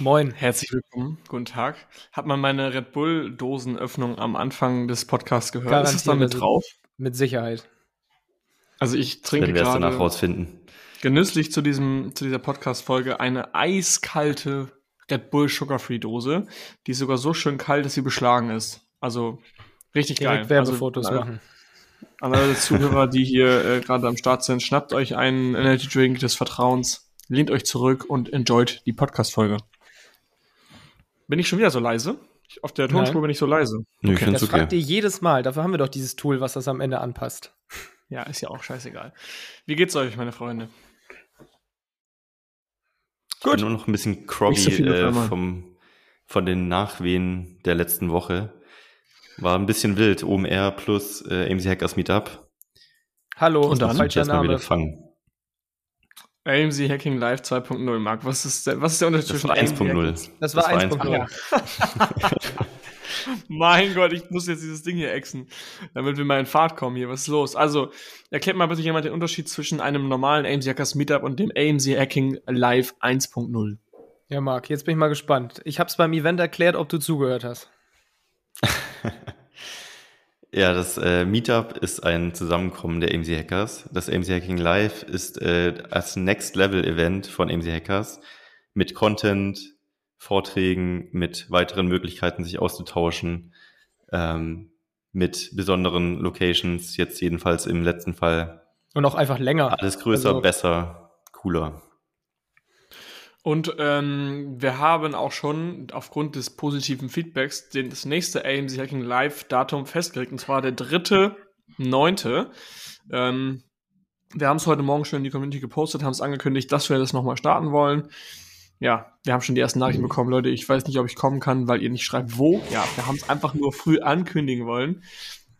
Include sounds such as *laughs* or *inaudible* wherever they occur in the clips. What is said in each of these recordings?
Moin. Herzlich willkommen. Guten Tag. Hat man meine Red Bull-Dosenöffnung am Anfang des Podcasts gehört? Garantiert, Ist es da mit drauf? Mit Sicherheit. Also ich trinke Wenn wir es danach rausfinden. genüsslich zu, diesem, zu dieser Podcast-Folge eine eiskalte Red Bull Sugar Free Dose. Die ist sogar so schön kalt, dass sie beschlagen ist. Also richtig Direkt geil. Werbefotos also, machen. An alle Zuhörer, die hier äh, gerade am Start sind, schnappt euch einen Energy Drink des Vertrauens, lehnt euch zurück und enjoyt die Podcast-Folge. Bin ich schon wieder so leise? auf der Tonspur bin ich so leise. Okay. okay. Das okay. fragt ihr jedes Mal. Dafür haben wir doch dieses Tool, was das am Ende anpasst. Ja, ist ja auch scheißegal. Wie geht's euch, meine Freunde? Ich bin nur noch ein bisschen groggy so äh, vom, von den Nachwehen der letzten Woche. War ein bisschen wild. OMR plus äh, AMC Hackers Meetup. Hallo, und dann falscher Name. wieder fangen. AMC Hacking Live 2.0, Marc. Was ist, der, was ist der Unterschied zwischen 1.0? Das war 1.0. *laughs* mein Gott, ich muss jetzt dieses Ding hier exen, damit wir mal in Fahrt kommen hier. Was ist los? Also, erklärt mal bitte jemand den Unterschied zwischen einem normalen AMC Hackers Meetup und dem AMC Hacking Live 1.0. Ja, Marc, jetzt bin ich mal gespannt. Ich habe es beim Event erklärt, ob du zugehört hast. *laughs* Ja, das äh, Meetup ist ein Zusammenkommen der AMC Hackers. Das AMC Hacking Live ist äh, als Next Level Event von AMC Hackers mit Content, Vorträgen, mit weiteren Möglichkeiten, sich auszutauschen, ähm, mit besonderen Locations, jetzt jedenfalls im letzten Fall. Und auch einfach länger. Alles größer, also, besser, cooler. Und ähm, wir haben auch schon aufgrund des positiven Feedbacks den, das nächste AMC Hacking Live Datum festgelegt, und zwar der dritte neunte. Ähm, wir haben es heute Morgen schon in die Community gepostet, haben es angekündigt, dass wir das nochmal starten wollen. Ja, wir haben schon die ersten Nachrichten bekommen, Leute. Ich weiß nicht, ob ich kommen kann, weil ihr nicht schreibt, wo. Ja, wir haben es einfach nur früh ankündigen wollen,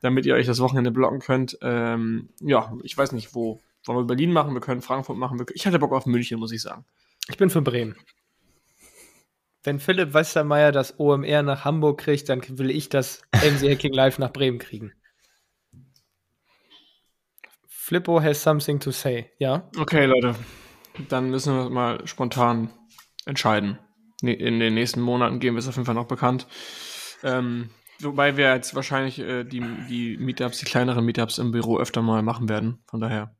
damit ihr euch das Wochenende blocken könnt. Ähm, ja, ich weiß nicht, wo. Wollen wir Berlin machen? Wir können Frankfurt machen. Ich hatte Bock auf München, muss ich sagen. Ich bin für Bremen. Wenn Philipp Westermeier das OMR nach Hamburg kriegt, dann will ich das MC Hacking Live nach Bremen kriegen. Flippo has something to say, ja? Okay, Leute. Dann müssen wir mal spontan entscheiden. In den nächsten Monaten geben wir es auf jeden Fall noch bekannt. Ähm, wobei wir jetzt wahrscheinlich äh, die, die Meetups, die kleineren Meetups im Büro öfter mal machen werden. Von daher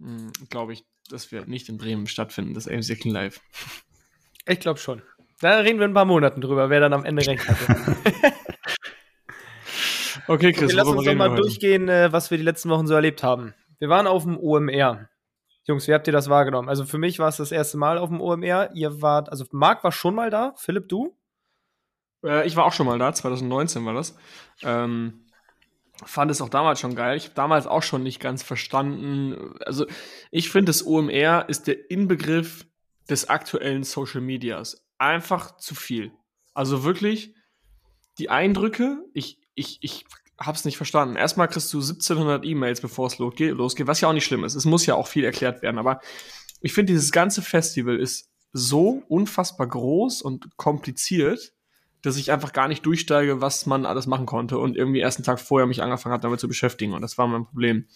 hm, glaube ich, das wird nicht in Bremen stattfinden, das AMC Hacking Live. Ich glaube schon. Da reden wir in ein paar Monaten drüber, wer dann am Ende recht hatte. *laughs* okay, Chris, okay, lass uns doch mal durchgehen, äh, was wir die letzten Wochen so erlebt haben. Wir waren auf dem OMR. Jungs, wie habt ihr das wahrgenommen? Also für mich war es das erste Mal auf dem OMR. Ihr wart, also Marc war schon mal da. Philipp, du? Äh, ich war auch schon mal da, 2019 war das. Ähm, fand es auch damals schon geil. Ich habe damals auch schon nicht ganz verstanden. Also ich finde, das OMR ist der Inbegriff des aktuellen Social Medias. Einfach zu viel. Also wirklich die Eindrücke, ich, ich, ich hab's nicht verstanden. Erstmal kriegst du 1700 E-Mails, bevor es losgeht, losgeht, was ja auch nicht schlimm ist. Es muss ja auch viel erklärt werden, aber ich finde, dieses ganze Festival ist so unfassbar groß und kompliziert, dass ich einfach gar nicht durchsteige, was man alles machen konnte und irgendwie erst einen Tag vorher mich angefangen hat, damit zu beschäftigen und das war mein Problem.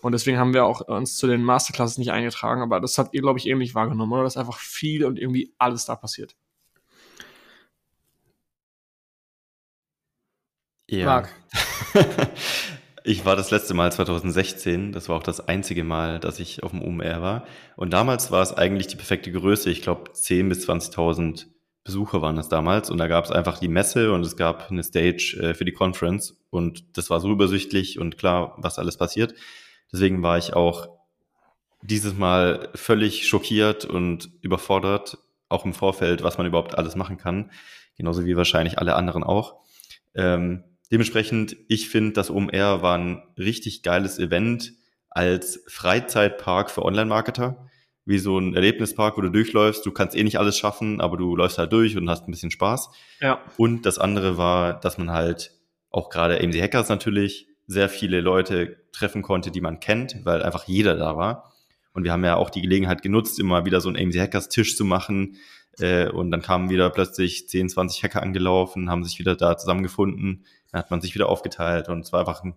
Und deswegen haben wir auch uns zu den Masterclasses nicht eingetragen, aber das habt ihr, glaube ich, ähnlich wahrgenommen, oder? Dass einfach viel und irgendwie alles da passiert. Ja. Marc. *laughs* ich war das letzte Mal 2016. Das war auch das einzige Mal, dass ich auf dem UMR war. Und damals war es eigentlich die perfekte Größe. Ich glaube, 10.000 bis 20.000 Besucher waren das damals und da gab es einfach die Messe und es gab eine Stage äh, für die Conference und das war so übersichtlich und klar, was alles passiert. Deswegen war ich auch dieses Mal völlig schockiert und überfordert, auch im Vorfeld, was man überhaupt alles machen kann. Genauso wie wahrscheinlich alle anderen auch. Ähm, dementsprechend, ich finde, das OMR war ein richtig geiles Event als Freizeitpark für Online-Marketer. Wie so ein Erlebnispark, wo du durchläufst. Du kannst eh nicht alles schaffen, aber du läufst halt durch und hast ein bisschen Spaß. Ja. Und das andere war, dass man halt auch gerade AMC Hackers natürlich sehr viele Leute treffen konnte, die man kennt, weil einfach jeder da war. Und wir haben ja auch die Gelegenheit genutzt, immer wieder so einen AMC Hackers Tisch zu machen. Äh, und dann kamen wieder plötzlich 10, 20 Hacker angelaufen, haben sich wieder da zusammengefunden. Dann hat man sich wieder aufgeteilt und es war einfach ein,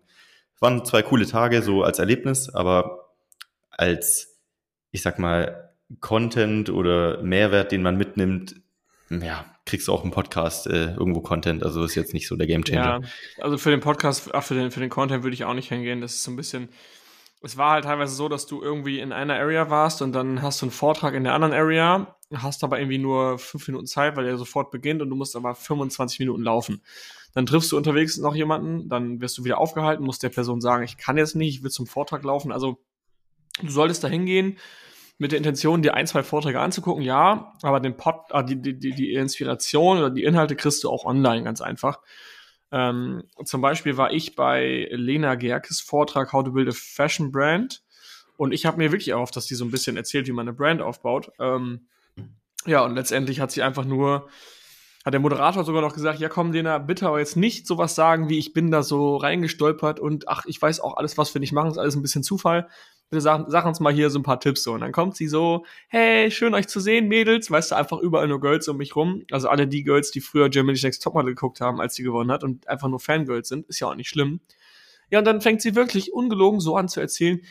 waren zwei coole Tage so als Erlebnis, aber als, ich sag mal, Content oder Mehrwert, den man mitnimmt, ja, kriegst du auch im Podcast äh, irgendwo Content. Also ist jetzt nicht so der Gamechanger. Ja, also für den Podcast, ach, für den, für den Content würde ich auch nicht hingehen. Das ist so ein bisschen. Es war halt teilweise so, dass du irgendwie in einer Area warst und dann hast du einen Vortrag in der anderen Area, hast aber irgendwie nur fünf Minuten Zeit, weil der sofort beginnt und du musst aber 25 Minuten laufen. Dann triffst du unterwegs noch jemanden, dann wirst du wieder aufgehalten, musst der Person sagen, ich kann jetzt nicht, ich will zum Vortrag laufen. Also du solltest da hingehen, mit der Intention, dir ein, zwei Vorträge anzugucken, ja, aber den Pod, äh, die, die, die Inspiration oder die Inhalte kriegst du auch online ganz einfach. Ähm, zum Beispiel war ich bei Lena Gerkes Vortrag How to Build a Fashion Brand und ich habe mir wirklich erhofft, dass die so ein bisschen erzählt, wie man eine Brand aufbaut. Ähm, ja, und letztendlich hat sie einfach nur, hat der Moderator sogar noch gesagt, ja komm, Lena, bitte aber jetzt nicht sowas sagen, wie ich bin da so reingestolpert und ach, ich weiß auch alles, was wir nicht machen, ist alles ein bisschen Zufall, bitte sag, sag uns mal hier so ein paar Tipps so. Und dann kommt sie so, hey, schön euch zu sehen, Mädels. Weißt du, einfach überall nur Girls um mich rum. Also alle die Girls, die früher Germany's Next Topmodel geguckt haben, als sie gewonnen hat und einfach nur Fangirls sind, ist ja auch nicht schlimm. Ja, und dann fängt sie wirklich ungelogen so an zu erzählen,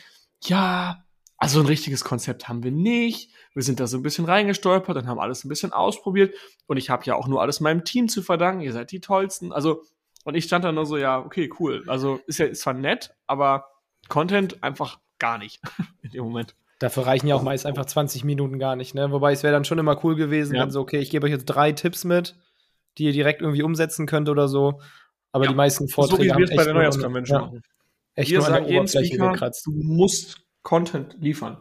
ja, also ein richtiges Konzept haben wir nicht. Wir sind da so ein bisschen reingestolpert und haben alles ein bisschen ausprobiert. Und ich habe ja auch nur alles meinem Team zu verdanken. Ihr seid die tollsten. Also, und ich stand da nur so, ja, okay, cool. Also ist ja ist zwar nett, aber Content einfach gar nicht *laughs* in dem Moment. Dafür reichen ja auch meist einfach 20 Minuten gar nicht, ne? Wobei es wäre dann schon immer cool gewesen, Ja. wenn so, okay, ich gebe euch jetzt drei Tipps mit, die ihr direkt irgendwie umsetzen könnt oder so. Aber Ja. die meisten So Vorträge wie haben wir es bei echt der Neujahrskonvention machen. echt Wir nur an sagen der Oberfläche Speaker, gekratzt. du musst Content liefern.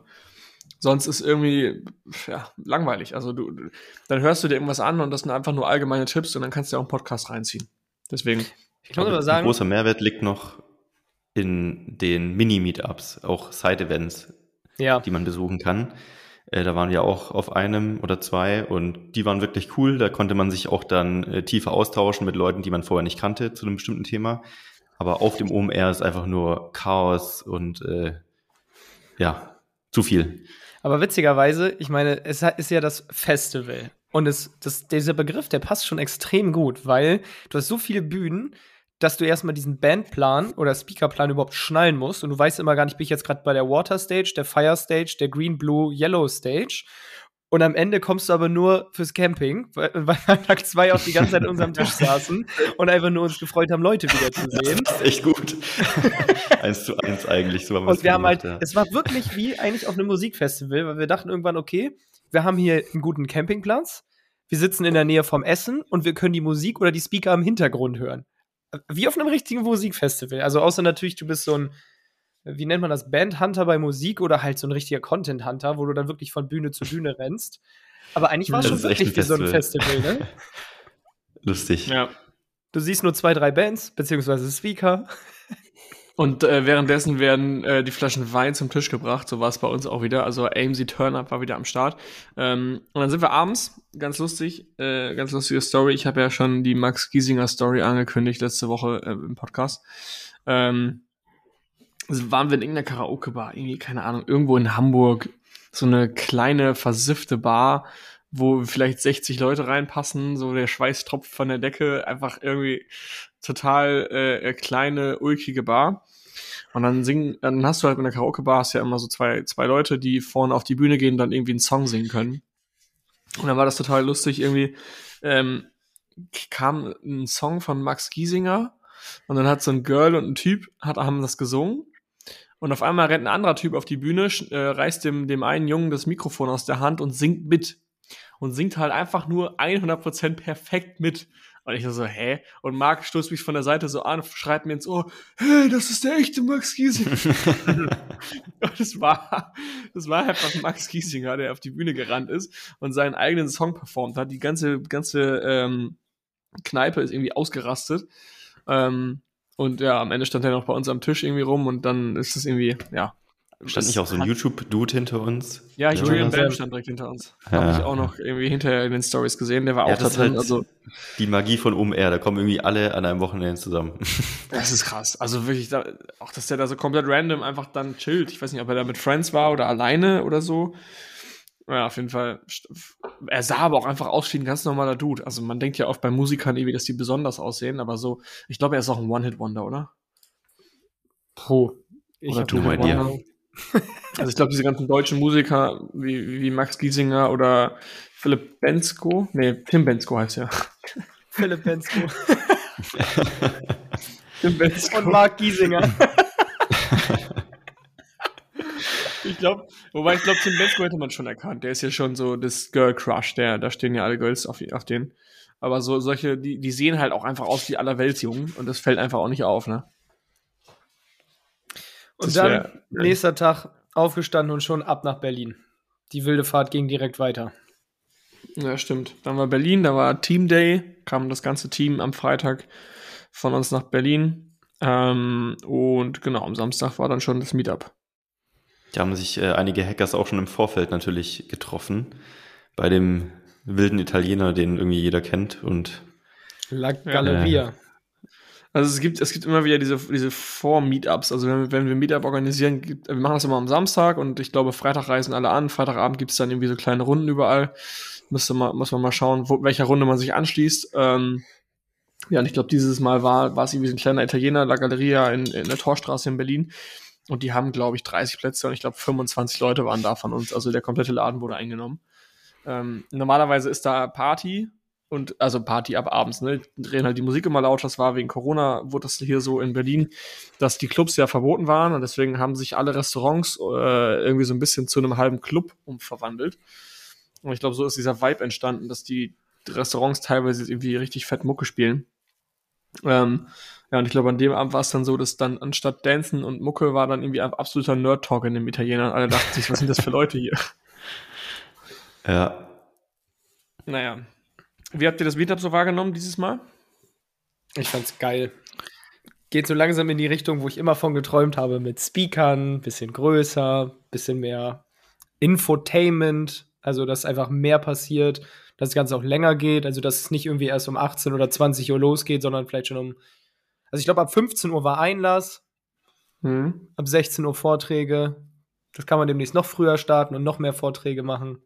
Sonst ist irgendwie ja, langweilig. Also du, dann hörst du dir irgendwas an und das sind einfach nur allgemeine Tipps und dann kannst du ja auch einen Podcast reinziehen. Deswegen. Ich muss aber ein sagen, großer Mehrwert liegt noch in den Mini-Meetups, auch Side-Events, ja, die man besuchen kann. Äh, da waren wir auch auf einem oder zwei und die waren wirklich cool. Da konnte man sich auch dann äh, tiefer austauschen mit Leuten, die man vorher nicht kannte zu einem bestimmten Thema. Aber auf dem OMR ist einfach nur Chaos und äh, ja, zu viel. aber witzigerweise, ich meine, es ist ja das Festival. Und es, das, dieser Begriff, der passt schon extrem gut, weil du hast so viele Bühnen, dass du erstmal diesen Bandplan oder Speakerplan überhaupt schnallen musst. Und du weißt immer gar nicht, bin ich jetzt gerade bei der Water Stage, der Fire Stage, der Green, Blue, Yellow Stage. Und am Ende kommst du aber nur fürs Camping, *laughs* weil, wir an Tag zwei auch die ganze Zeit an unserem Tisch *laughs* saßen und einfach nur uns gefreut haben, Leute wiederzusehen. Das ist echt gut. *laughs* eins zu eins eigentlich. So haben Und wir haben halt, gemacht, ja. es war wirklich wie eigentlich auf einem Musikfestival, weil wir dachten irgendwann, okay, wir haben hier einen guten Campingplatz, wir sitzen in der Nähe vom Essen und wir können die Musik oder die Speaker im Hintergrund hören. Wie auf einem richtigen Musikfestival. Also außer natürlich, du bist so ein, wie nennt man das, Bandhunter bei Musik oder halt so ein richtiger Content-Hunter, wo du dann wirklich von Bühne zu Bühne rennst. Aber eigentlich war es Das schon wirklich wie so ein Festival. Festival, ne? *laughs* Lustig. Ja. Du siehst nur zwei, drei Bands, beziehungsweise Speaker. Und äh, währenddessen werden äh, die Flaschen Wein zum Tisch gebracht. So war es bei uns auch wieder. Also AMC Turn-Up war wieder am Start. Ähm, und dann sind wir abends, ganz lustig, äh, ganz lustige Story. Ich habe ja schon die Max Giesinger Story angekündigt letzte Woche äh, im Podcast. Ähm, also waren wir in irgendeiner Karaoke-Bar, irgendwie, keine Ahnung, irgendwo in Hamburg. So eine kleine, versiffte Bar, wo vielleicht 60 Leute reinpassen, so der Schweiß tropft von der Decke, einfach irgendwie total äh, kleine, ulkige Bar. Und dann singen, dann hast du halt in der Karaoke-Bar hast ja immer so zwei, zwei Leute, die vorne auf die Bühne gehen und dann irgendwie einen Song singen können. Und dann war das total lustig, irgendwie ähm, kam ein Song von Max Giesinger und dann hat so ein Girl und ein Typ hat, haben das gesungen. Und auf einmal rennt ein anderer Typ auf die Bühne, äh, reißt dem, dem einen Jungen das Mikrofon aus der Hand und singt mit. Und singt halt einfach nur 100% perfekt mit. Und ich so, hä? Und Marc stoßt mich von der Seite so an, schreibt mir ins Ohr, hey, das ist der echte Max Giesinger. *laughs* *laughs* und das war, das war einfach Max Giesinger, der auf die Bühne gerannt ist und seinen eigenen Song performt hat. Die ganze, ganze ähm, Kneipe ist irgendwie ausgerastet. Ähm, und ja, am Ende stand er noch bei uns am Tisch irgendwie rum und dann ist es irgendwie, ja, Stand nicht auch so ein YouTube-Dude hinter uns? Ja, Julian Bam stand direkt hinter uns. Ja. Habe ich auch noch irgendwie hinterher in den Stories gesehen. Der war ja, auch da drin. Halt also die Magie von OMR, da kommen irgendwie alle an einem Wochenende zusammen. *laughs* Das ist krass. Also wirklich, da, auch dass der da so komplett random einfach dann chillt. Ich weiß nicht, ob er da mit Friends war oder alleine oder so. Ja, auf jeden Fall. Er sah aber auch einfach aus wie ein ganz normaler Dude. Also man denkt ja oft bei Musikern irgendwie, dass die besonders aussehen, aber so, ich glaube, er ist auch ein One-Hit-Wonder, oder? Puh. Ich habe no idea. *laughs* Also ich glaube, diese ganzen deutschen Musiker wie, wie Max Giesinger oder Philipp Bensko, nee, Tim Bensko heißt ja. *laughs* Philipp Bensko. *laughs* Tim Bensko. Und Marc Giesinger. ich glaube, wobei ich glaube, Tim Bensko hätte man schon erkannt. Der ist ja schon so das Girl Crush, der, da stehen ja alle Girls auf, auf den. Aber so solche, die, die sehen halt auch einfach aus wie allerweltsjungen und das fällt einfach auch nicht auf, ne? Und dann wär, nächster Tag aufgestanden und schon ab nach Berlin. Die wilde Fahrt ging direkt weiter. Ja, stimmt. Dann war Berlin, da war Team Day, kam das ganze Team am Freitag von uns nach Berlin. Ähm, und genau, am Samstag war dann schon das Meetup. Da haben sich äh, einige Hackers auch schon im Vorfeld natürlich getroffen. Bei dem wilden Italiener, den irgendwie jeder kennt und La Galleria. Äh, also es gibt, es gibt immer wieder diese, diese Vor-Meetups. Also wenn, wenn wir Meetup organisieren, gibt, wir machen das immer am Samstag und ich glaube, Freitag reisen alle an. Freitagabend gibt es dann irgendwie so kleine Runden überall. Müsste man, muss man mal schauen, wo, welcher Runde man sich anschließt. Ähm, ja, und ich glaube, dieses Mal war, war es irgendwie so ein kleiner Italiener, La Galleria in, in der Torstraße in Berlin. Und die haben, glaube ich, 30 Plätze und ich glaube, 25 Leute waren da von uns. Also der komplette Laden wurde eingenommen. Ähm, normalerweise ist da Party, und also Party ab abends, ne? Drehen halt die Musik immer laut. Das war wegen Corona, wurde das hier so in Berlin, dass die Clubs ja verboten waren und deswegen haben sich alle Restaurants äh, irgendwie so ein bisschen zu einem halben Club umverwandelt. Und ich glaube, so ist dieser Vibe entstanden, dass die Restaurants teilweise irgendwie richtig fett Mucke spielen. Ähm, ja, und ich glaube, an dem Abend war es dann so, dass dann anstatt Dancen und Mucke war dann irgendwie ein absoluter Nerd-Talk in den Italienern. Alle dachten sich, was sind das für Leute hier? Ja. Naja, wie habt ihr das Meetup so wahrgenommen dieses Mal? Ich fand's geil. Geht so langsam in die Richtung, wo ich immer von geträumt habe, mit Speakern, bisschen größer, bisschen mehr Infotainment, also dass einfach mehr passiert, dass das Ganze auch länger geht, also dass es nicht irgendwie erst um 18 oder 20 Uhr losgeht, sondern vielleicht schon um, also ich glaube ab 15 Uhr war Einlass, mhm. ab 16 Uhr Vorträge, das kann man demnächst noch früher starten und noch mehr Vorträge machen.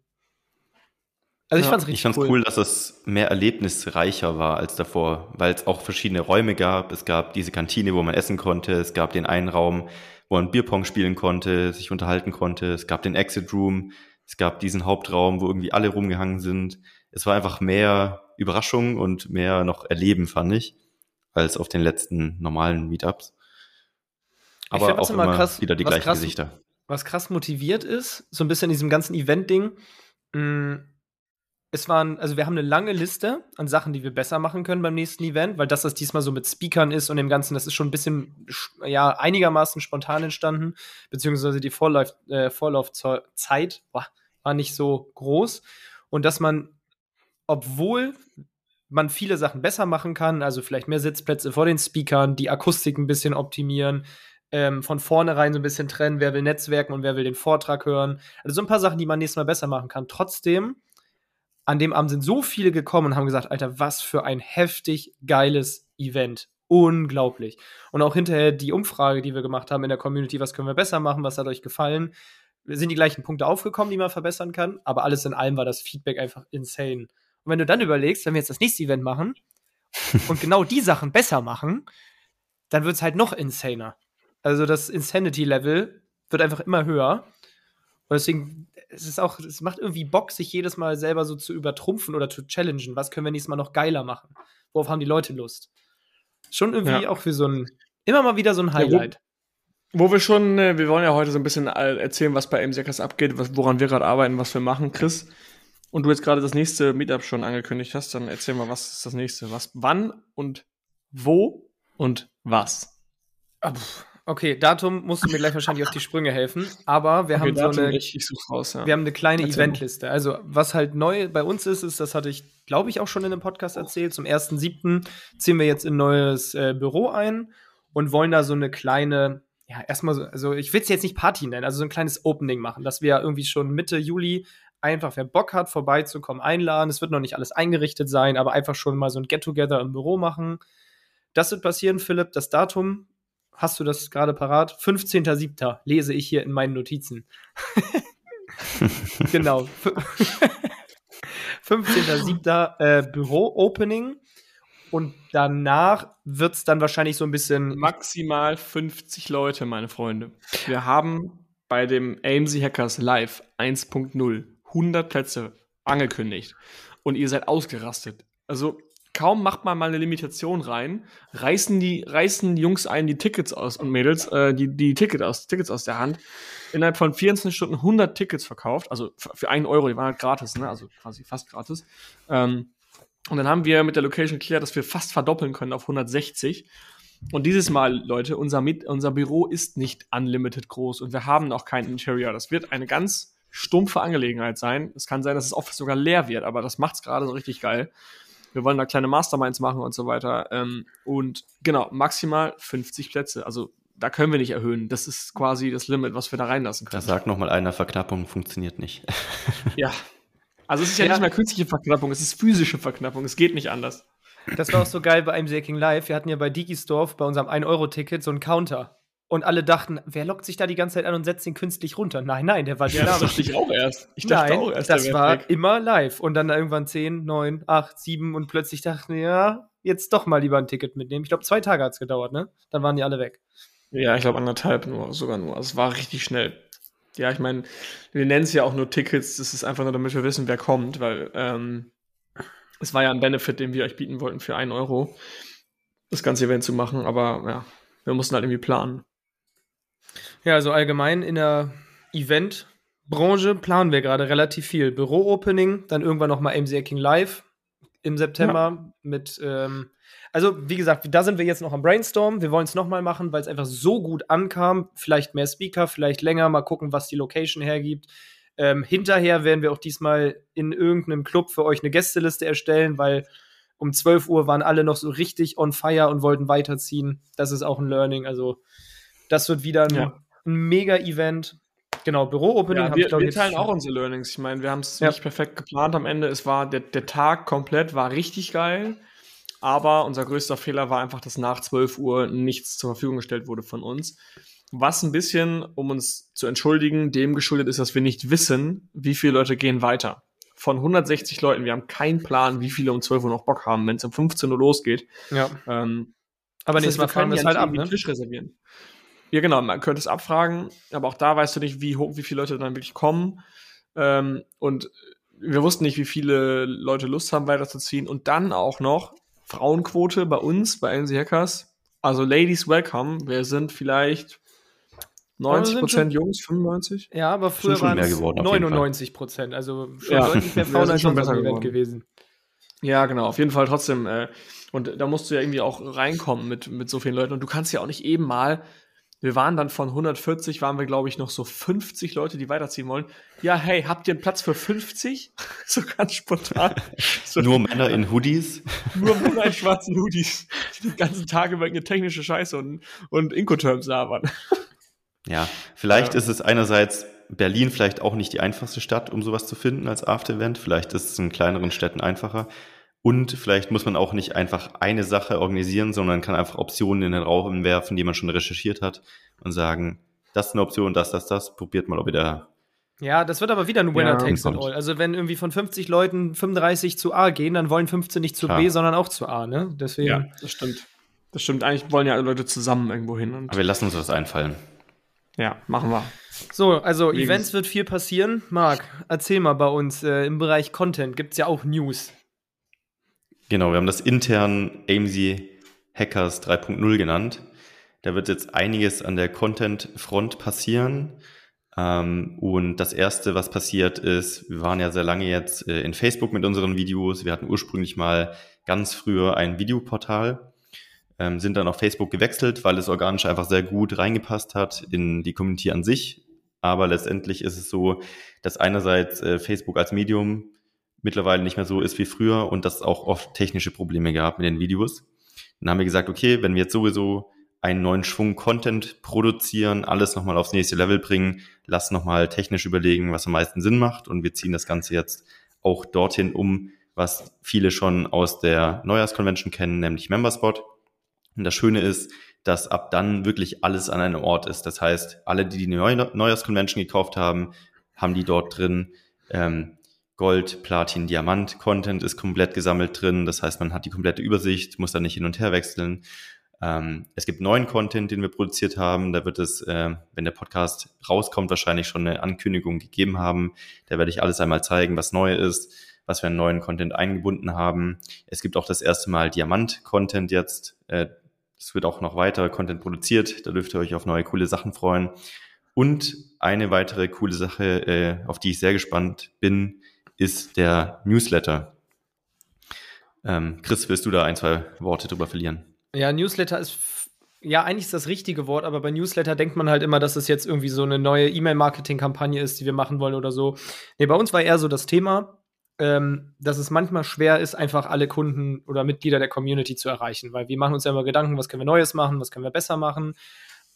Also ich ja, fand's richtig ich fand's cool. cool, dass es mehr erlebnisreicher war als davor, weil es auch verschiedene Räume gab. Es gab diese Kantine, wo man essen konnte. Es gab den einen Raum, wo man Bierpong spielen konnte, sich unterhalten konnte. Es gab den Exit Room. Es gab diesen Hauptraum, wo irgendwie alle rumgehangen sind. Es war einfach mehr Überraschung und mehr noch Erleben, fand ich, als auf den letzten normalen Meetups. Aber find, auch immer krass, wieder die gleichen krass, Gesichter. Was krass motiviert ist, so ein bisschen in diesem ganzen Event-Ding, mm, es waren, also wir haben eine lange Liste an Sachen, die wir besser machen können beim nächsten Event, weil das, was diesmal so mit Speakern ist und dem Ganzen, das ist schon ein bisschen, ja, einigermaßen spontan entstanden, beziehungsweise die Vorlauf, äh, Vorlaufzeit boah, war nicht so groß. Und dass man, obwohl man viele Sachen besser machen kann, also vielleicht mehr Sitzplätze vor den Speakern, die Akustik ein bisschen optimieren, ähm, von vornherein so ein bisschen trennen, wer will Netzwerken und wer will den Vortrag hören. Also so ein paar Sachen, die man nächstes Mal besser machen kann. Trotzdem an dem Abend sind so viele gekommen und haben gesagt, Alter, was für ein heftig geiles Event. Unglaublich. Und auch hinterher die Umfrage, die wir gemacht haben in der Community, was können wir besser machen, was hat euch gefallen, sind die gleichen Punkte aufgekommen, die man verbessern kann, aber alles in allem war das Feedback einfach insane. Und wenn du dann überlegst, wenn wir jetzt das nächste Event machen *laughs* und genau die Sachen besser machen, dann wird es halt noch insaner. Also das Insanity-Level wird einfach immer höher. Und deswegen es ist auch, es macht irgendwie Bock, sich jedes Mal selber so zu übertrumpfen oder zu challengen. Was können wir nächstes Mal noch geiler machen? Worauf haben die Leute Lust? Schon irgendwie ja. auch für so ein, immer mal wieder so ein Highlight. Ja, wo, wir schon, äh, wir wollen ja heute so ein bisschen erzählen, was bei MCKs abgeht, was, woran wir gerade arbeiten, was wir machen. Chris, und du jetzt gerade das nächste Meetup schon angekündigt hast, dann erzähl mal, was ist das nächste? Was, wann und wo und was? Ah, okay, Datum musst du mir gleich wahrscheinlich auf die Sprünge helfen, aber wir Okay, haben so Datum eine, nicht, ich such's raus, ja. wir haben eine kleine Erzähl. Eventliste. Also, was halt neu bei uns ist, ist, das hatte ich, glaube ich, auch schon in einem Podcast erzählt. Zum 1.7. ziehen wir jetzt in ein neues äh, Büro ein und wollen da so eine kleine, ja, erstmal so, also ich will es jetzt nicht Party nennen, also so ein kleines Opening machen, dass wir irgendwie schon Mitte Juli einfach, wer Bock hat, vorbeizukommen, einladen. Es wird noch nicht alles eingerichtet sein, aber einfach schon mal so ein Get-Together im Büro machen. Das wird passieren, Philipp. Das Datum, hast du das gerade parat? 15.07. lese ich hier in meinen Notizen. *laughs* genau. Fü- 15.07. Äh, Büro-Opening. Und danach wird es dann wahrscheinlich so ein bisschen. Maximal 50 Leute, meine Freunde. Wir haben bei dem AMC Hackers Live 1.0 100 Plätze angekündigt. Und ihr seid ausgerastet. Also kaum macht man mal eine Limitation rein, reißen die, reißen die Jungs einen die Tickets aus und Mädels, äh, die, die Ticket aus, Tickets aus der Hand. Innerhalb von 24 Stunden 100 Tickets verkauft. Also für, einen Euro, die waren halt gratis, ne? Also quasi fast gratis. Ähm, und dann haben wir mit der Location geklärt, dass wir fast verdoppeln können auf 160. Und dieses Mal, Leute, unser, Mit unser Büro ist nicht unlimited groß und wir haben auch kein Interior. Das wird eine ganz stumpfe Angelegenheit sein. Es kann sein, dass das Office sogar leer wird, aber das macht's gerade so richtig geil. Wir wollen da kleine Masterminds machen und so weiter. Ähm, und genau, maximal 50 Plätze. Also da können wir nicht erhöhen. Das ist quasi das Limit, was wir da reinlassen Da können. sagt noch mal einer, Verknappung funktioniert nicht. *laughs* Ja. Also es ist ja, Ja. nicht mehr künstliche Verknappung, es ist physische Verknappung. Es geht nicht anders. Das war auch so geil bei IMC King Live. Wir hatten ja bei Digistore bei unserem 1-Euro-Ticket so einen Counter. Und alle dachten, wer lockt sich da die ganze Zeit an und setzt ihn künstlich runter? Nein, nein, der war Ja, das dynamisch. dachte ich auch erst. Ich dachte Nein, auch erst, das war weg. immer live. Und dann irgendwann 10, 9, 8, 7 und plötzlich dachten ja, jetzt doch mal lieber ein Ticket mitnehmen. Ich glaube, zwei Tage hat es gedauert, ne? Dann waren die alle weg. Ja, ich glaube anderthalb nur, sogar nur. Also es war richtig schnell. Ja, ich meine, wir nennen es ja auch nur Tickets. Das ist einfach nur, damit wir wissen, wer kommt, weil ähm, es war ja ein Benefit, den wir euch bieten wollten für einen Euro, das ganze Event zu machen. Aber ja, wir mussten halt irgendwie planen. Ja, also allgemein in der Event-Branche planen wir gerade relativ viel. Büro-Opening, dann irgendwann noch mal MC King Live im September mit, ähm, also wie gesagt, da sind wir jetzt noch am Brainstorm. Wir wollen es noch mal machen, weil es einfach so gut ankam. Vielleicht mehr Speaker, vielleicht länger. Mal gucken, was die Location hergibt. Ähm, hinterher werden wir auch diesmal in irgendeinem Club für euch eine Gästeliste erstellen, weil um 12 Uhr waren alle noch so richtig on fire und wollten weiterziehen. Das ist auch ein Learning. Also das wird wieder ein, Ja. ein Mega-Event. Genau, Büro-Opening Ja, hab wir, ich, glaub wir teilen auch unsere Learnings. Ich meine, wir haben es Ja. nicht perfekt geplant am Ende. Es war der, der Tag komplett war richtig geil. Aber unser größter Fehler war einfach, dass nach 12 Uhr nichts zur Verfügung gestellt wurde von uns. Was ein bisschen, um uns zu entschuldigen, dem geschuldet ist, dass wir nicht wissen, wie viele Leute gehen weiter. Von 160 Leuten, wir haben keinen Plan, wie viele um 12 Uhr noch Bock haben, wenn es um 15 Uhr losgeht. Ja. Ähm, Aber nächstes Mal fahren wir es halt ab, ne? Tisch reservieren. Ja, genau, man könnte es abfragen, aber auch da weißt du nicht, wie hoch, wie viele Leute dann wirklich kommen. Ähm, und wir wussten nicht, wie viele Leute Lust haben, weiterzuziehen. Und dann auch noch Frauenquote bei uns, bei NC Hackers. Also Ladies welcome. Wir sind vielleicht 90% schon- Jungs, 95%? Ja, aber früher waren mehr es geworden, auf jeden Fall. 99 Prozent. Also schon Ja. deutlich mehr Frauen als schon besser Event geworden. gewesen. Ja, genau, auf jeden Fall trotzdem. Äh, und da musst du ja irgendwie auch reinkommen mit, mit so vielen Leuten. Und du kannst ja auch nicht eben mal, wir waren dann von 140, waren wir, glaube ich, noch so 50 Leute, die weiterziehen wollen. Ja, hey, habt ihr einen Platz für 50? *laughs* so ganz spontan. So *laughs* Nur Männer in Hoodies. *laughs* nur Männer in schwarzen Hoodies, die den ganzen Tag über irgendeine technische Scheiße und, und Incoterms labern. Ja, vielleicht Ja. ist es einerseits Berlin vielleicht auch nicht die einfachste Stadt, um sowas zu finden als After-Event. Vielleicht ist es in kleineren Städten einfacher. Und vielleicht muss man auch nicht einfach eine Sache organisieren, sondern kann einfach Optionen in den Raum werfen, die man schon recherchiert hat und sagen, das ist eine Option, das, das, das, probiert mal, ob ihr da. Ja, das wird aber wieder ein Winner Ja, takes it all. Also wenn irgendwie von 50 Leuten 35 zu A gehen, dann wollen 15 nicht zu Klar. B, sondern auch zu A, ne? Deswegen. das stimmt. Das stimmt. Eigentlich wollen ja alle Leute zusammen irgendwo hin. Und Aber wir lassen uns was einfallen. ja, machen wir. So, also Wegen- Events wird viel passieren. Marc, erzähl mal bei uns äh, im Bereich Content gibt's ja auch News. Genau, wir haben das intern AMZ Hackers 3.0 genannt. Da wird jetzt einiges an der Content-Front passieren. Ähm, und das erste, was passiert ist, wir waren ja sehr lange jetzt äh, in Facebook mit unseren Videos. Wir hatten ursprünglich mal ganz früher ein Videoportal, ähm, sind dann auf Facebook gewechselt, weil es organisch einfach sehr gut reingepasst hat in die Community an sich. Aber letztendlich ist es so, dass einerseits äh, Facebook als Medium mittlerweile nicht mehr so ist wie früher und dass es auch oft technische Probleme gab mit den Videos. Dann haben wir gesagt, okay, wenn wir jetzt sowieso einen neuen Schwung Content produzieren, alles nochmal aufs nächste Level bringen, lass nochmal technisch überlegen, was am meisten Sinn macht und wir ziehen das Ganze jetzt auch dorthin um, was viele schon aus der Neujahrsconvention kennen, nämlich Memberspot. Und das Schöne ist, dass ab dann wirklich alles an einem Ort ist. Das heißt, alle, die die Neujahrsconvention gekauft haben, haben die dort drin. Ähm, Gold, Platin, Diamant Content ist komplett gesammelt drin. Das heißt, man hat die komplette Übersicht, muss da nicht hin und her wechseln. Ähm, es gibt neuen Content, den wir produziert haben. Da wird es, äh, wenn der Podcast rauskommt, wahrscheinlich schon eine Ankündigung gegeben haben. Da werde ich alles einmal zeigen, was neu ist, was wir an neuen Content eingebunden haben. Es gibt auch das erste Mal Diamant-Content jetzt. Äh, es wird auch noch weiter Content produziert. Da dürft ihr euch auf neue coole Sachen freuen. Und eine weitere coole Sache, äh, auf die ich sehr gespannt bin, ist der Newsletter. Ähm, Chris, willst du da ein, zwei Worte drüber verlieren? Ja, Newsletter ist ja, eigentlich ist das richtige Wort, aber bei Newsletter denkt man halt immer, dass es jetzt irgendwie so eine neue E-Mail-Marketing-Kampagne ist, die wir machen wollen oder so. Nee, bei uns war eher so das Thema, ähm, dass es manchmal schwer ist, einfach alle Kunden oder Mitglieder der Community zu erreichen, weil wir machen uns ja immer Gedanken, was können wir Neues machen, was können wir besser machen.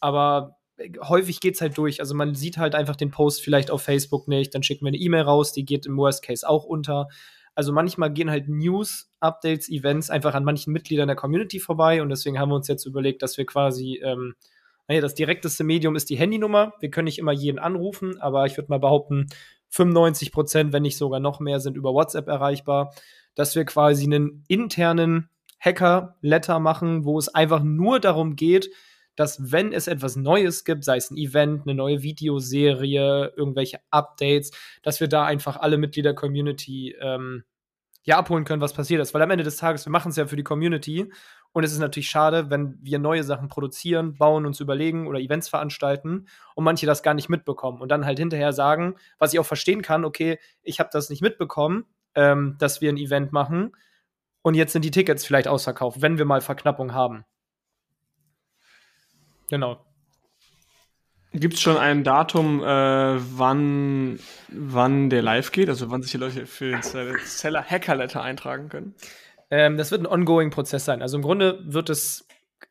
Aber häufig geht es halt durch. Also man sieht halt einfach den Post vielleicht auf Facebook nicht, dann schicken wir eine E-Mail raus, die geht im Worst Case auch unter. Also manchmal gehen halt News, Updates, Events einfach an manchen Mitgliedern der Community vorbei und deswegen haben wir uns jetzt überlegt, dass wir quasi, ähm, naja, das direkteste Medium ist die Handynummer. Wir können nicht immer jeden anrufen, aber ich würde mal behaupten, 95 Prozent, wenn nicht sogar noch mehr, sind über WhatsApp erreichbar, dass wir quasi einen internen Hacker-Letter machen, wo es einfach nur darum geht, dass wenn es etwas Neues gibt, sei es ein Event, eine neue Videoserie, irgendwelche Updates, dass wir da einfach alle Mitglieder der Community ähm, ja abholen können, was passiert ist. Weil am Ende des Tages, wir machen es ja für die Community und es ist natürlich schade, wenn wir neue Sachen produzieren, bauen, uns überlegen oder Events veranstalten und manche das gar nicht mitbekommen und dann halt hinterher sagen, was ich auch verstehen kann, okay, ich habe das nicht mitbekommen, ähm, dass wir ein Event machen und jetzt sind die Tickets vielleicht ausverkauft, wenn wir mal Verknappung haben. Genau. Gibt es schon ein Datum, äh, wann, wann der live geht? Also wann sich die Leute für den Seller Hacker Letter eintragen können? Ähm, das wird ein ongoing Prozess sein. Also im Grunde wird es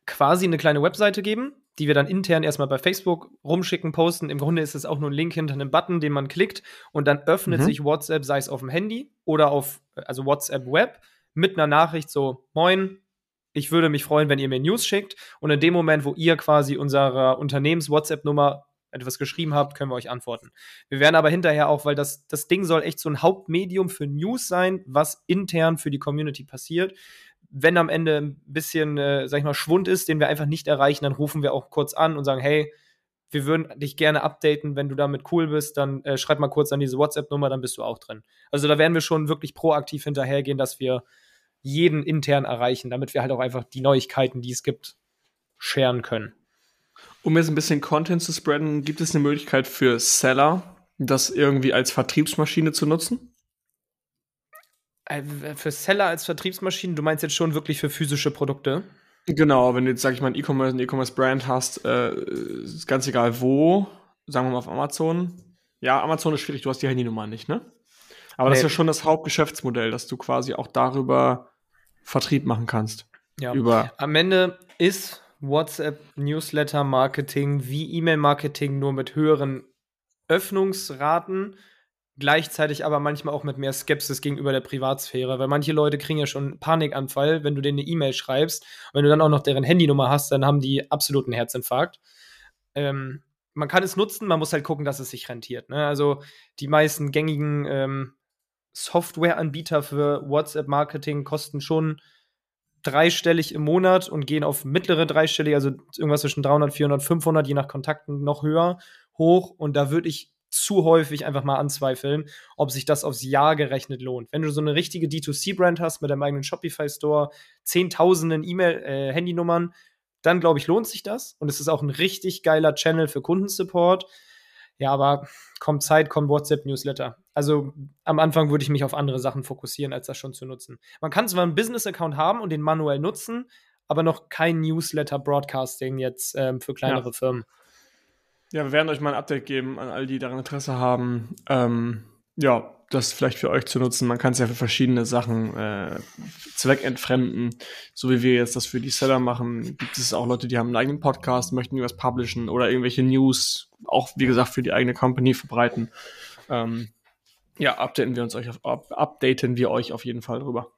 quasi eine kleine Webseite geben, die wir dann intern erstmal bei Facebook rumschicken, posten. Im Grunde ist es auch nur ein Link hinter einem Button, den man klickt und dann öffnet mhm. sich WhatsApp, sei es auf dem Handy oder auf, also WhatsApp Web, mit einer Nachricht so, moin, ich würde mich freuen, wenn ihr mir News schickt. Und in dem Moment, wo ihr quasi unserer Unternehmens-WhatsApp-Nummer etwas geschrieben habt, können wir euch antworten. Wir werden aber hinterher auch, weil das, das Ding soll echt so ein Hauptmedium für News sein, was intern für die Community passiert. Wenn am Ende ein bisschen, äh, sag ich mal, Schwund ist, den wir einfach nicht erreichen, dann rufen wir auch kurz an und sagen, hey, wir würden dich gerne updaten, wenn du damit cool bist, dann äh, schreib mal kurz an diese WhatsApp-Nummer, dann bist du auch drin. Also da werden wir schon wirklich proaktiv hinterhergehen, dass wir jeden intern erreichen, damit wir halt auch einfach die Neuigkeiten, die es gibt, scheren können. Um jetzt ein bisschen Content zu spreaden, gibt es eine Möglichkeit für Seller, das irgendwie als Vertriebsmaschine zu nutzen? Äh, für Seller als Vertriebsmaschine, du meinst jetzt schon wirklich für physische Produkte? Genau, wenn du jetzt, sag ich mal, ein E-Commerce, ein E-Commerce-Brand hast, äh, ist ganz egal wo, sagen wir mal auf Amazon. Ja, Amazon ist schwierig, du hast die Handynummer nicht, ne? Aber nee. das ist ja schon das Hauptgeschäftsmodell, dass du quasi auch darüber Vertrieb machen kannst. Ja. Über Am Ende ist WhatsApp Newsletter Marketing wie E-Mail Marketing nur mit höheren Öffnungsraten, gleichzeitig aber manchmal auch mit mehr Skepsis gegenüber der Privatsphäre, weil manche Leute kriegen ja schon Panikanfall, wenn du denen eine E-Mail schreibst. Wenn du dann auch noch deren Handynummer hast, dann haben die absoluten Herzinfarkt. Ähm, man kann es nutzen, man muss halt gucken, dass es sich rentiert. Ne? Also die meisten gängigen ähm, Softwareanbieter für WhatsApp-Marketing kosten schon dreistellig im Monat und gehen auf mittlere dreistellig, also irgendwas zwischen 300, 400, 500, je nach Kontakten noch höher hoch. Und da würde ich zu häufig einfach mal anzweifeln, ob sich das aufs Jahr gerechnet lohnt. Wenn du so eine richtige D2C-Brand hast mit deinem eigenen Shopify-Store, zehntausenden E-Mail-Handynummern, äh, dann glaube ich, lohnt sich das. Und es ist auch ein richtig geiler Channel für Kundensupport Ja, aber kommt Zeit, kommt WhatsApp-Newsletter. Also am Anfang würde ich mich auf andere Sachen fokussieren, als das schon zu nutzen. Man kann zwar einen Business-Account haben und den manuell nutzen, aber noch kein Newsletter-Broadcasting jetzt ähm, für kleinere ja. Firmen. Ja, wir werden euch mal ein Update geben an all die daran Interesse haben. Ähm, ja, das vielleicht für euch zu nutzen. Man kann es ja für verschiedene Sachen äh, zweckentfremden. So wie wir jetzt das für die Seller machen, gibt es auch Leute, die haben einen eigenen Podcast, möchten was publishen oder irgendwelche News, auch wie gesagt, für die eigene Company verbreiten. Ähm, ja, updaten wir uns euch auf, updaten wir euch auf jeden Fall drüber.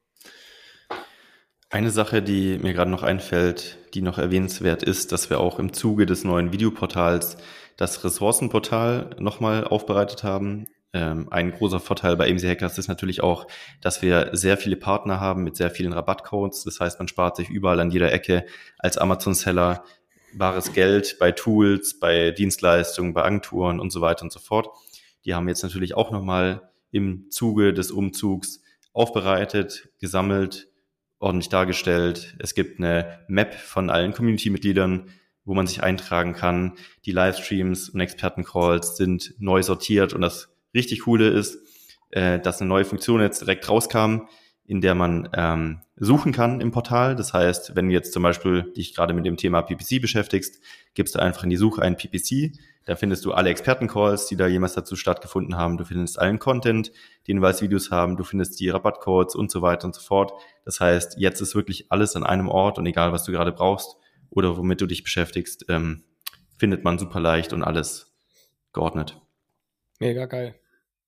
Eine Sache, die mir gerade noch einfällt, die noch erwähnenswert ist, dass wir auch im Zuge des neuen Videoportals das Ressourcenportal nochmal aufbereitet haben. Ähm, ein großer Vorteil bei AMC Hackers ist natürlich auch, dass wir sehr viele Partner haben mit sehr vielen Rabattcodes. Das heißt, man spart sich überall an jeder Ecke als Amazon-Seller bares Geld bei Tools, bei Dienstleistungen, bei Agenturen und so weiter und so fort. Die haben jetzt natürlich auch nochmal im Zuge des Umzugs aufbereitet, gesammelt, ordentlich dargestellt. Es gibt eine Map von allen Community-Mitgliedern, wo man sich eintragen kann. Die Livestreams und Expertencalls sind neu sortiert und das richtig coole ist, äh, dass eine neue Funktion jetzt direkt rauskam, in der man ähm, suchen kann im Portal. Das heißt, wenn du jetzt zum Beispiel dich gerade mit dem Thema PPC beschäftigst, gibst du einfach in die Suche ein PPC. Da findest du alle Expertencalls, die da jemals dazu stattgefunden haben. Du findest allen Content, den wir als Videos haben. Du findest die Rabattcodes und so weiter und so fort. Das heißt, jetzt ist wirklich alles an einem Ort und egal, was du gerade brauchst oder womit du dich beschäftigst, ähm, findet man super leicht und alles geordnet. Mega geil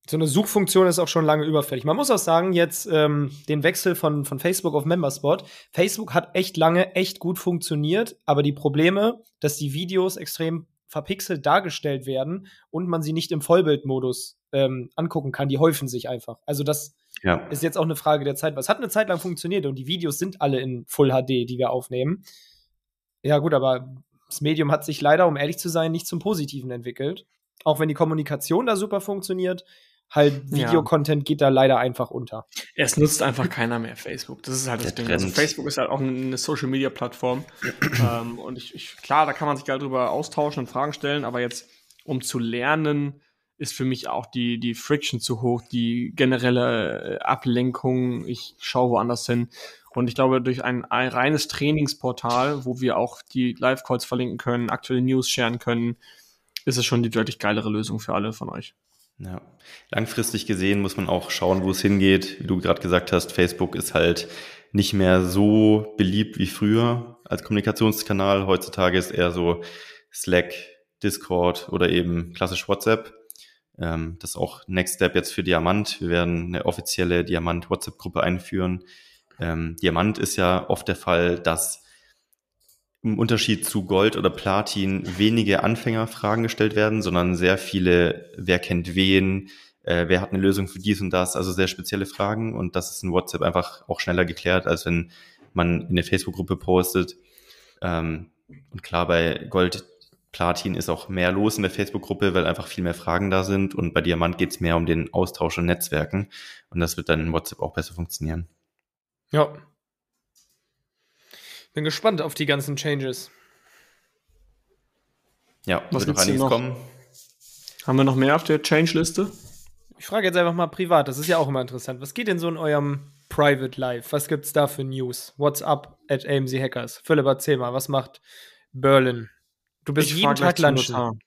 so eine Suchfunktion ist auch schon lange überfällig. Man muss auch sagen, jetzt ähm, den Wechsel von, von Facebook auf Memberspot. Facebook hat echt lange echt gut funktioniert, aber die Probleme, dass die Videos extrem verpixelt dargestellt werden und man sie nicht im Vollbildmodus ähm, angucken kann, die häufen sich einfach. Also das ja. ist jetzt auch eine Frage der Zeit. Was hat eine Zeit lang funktioniert und die Videos sind alle in Full HD, die wir aufnehmen. Ja gut, aber das Medium hat sich leider, um ehrlich zu sein, nicht zum Positiven entwickelt. Auch wenn die Kommunikation da super funktioniert, halt Videocontent ja. geht da leider einfach unter. Es nutzt einfach keiner mehr Facebook. Das ist halt das Der Ding. Also Facebook ist halt auch eine Social Media Plattform. *clears throat* ähm, und ich, ich, klar, da kann man sich geil drüber austauschen und Fragen stellen, aber jetzt, um zu lernen, ist für mich auch die, die Friction zu hoch, die generelle äh, Ablenkung. Ich schaue woanders hin. Und ich glaube, durch ein, ein reines Trainingsportal, wo wir auch die Live-Calls verlinken können, aktuelle News sharen können, ist es schon die deutlich geilere Lösung für alle von euch. Ja, langfristig gesehen muss man auch schauen, wo es hingeht. Wie du gerade gesagt hast, Facebook ist halt nicht mehr so beliebt wie früher als Kommunikationskanal. Heutzutage ist eher so Slack, Discord oder eben klassisch WhatsApp. Ähm, das ist auch Next Step jetzt für Diamant. Wir werden eine offizielle Diamant-WhatsApp-Gruppe einführen. Ähm, Diamant ist ja oft der Fall, dass im Unterschied zu Gold oder Platin wenige Anfängerfragen gestellt werden, sondern sehr viele, wer kennt wen, äh, wer hat eine Lösung für dies und das, also sehr spezielle Fragen und das ist in WhatsApp einfach auch schneller geklärt, als wenn man in eine Facebook-Gruppe postet. Ähm, und klar, bei Gold, Platin ist auch mehr los in der Facebook-Gruppe, weil einfach viel mehr Fragen da sind und bei Diamant geht es mehr um den Austausch und Netzwerken und das wird dann in WhatsApp auch besser funktionieren. Ja, bin gespannt auf die ganzen Changes. Ja, was wird noch einiges noch? kommen. Haben wir noch mehr auf der Change-Liste? Ich frage jetzt einfach mal privat, das ist ja auch immer interessant. Was geht denn so in eurem Private Life? Was gibt's da für News? What's up at AMC Hackers? Philipp, erzähl mal, was macht Berlin? Du bist ich jeden Tag lunchen.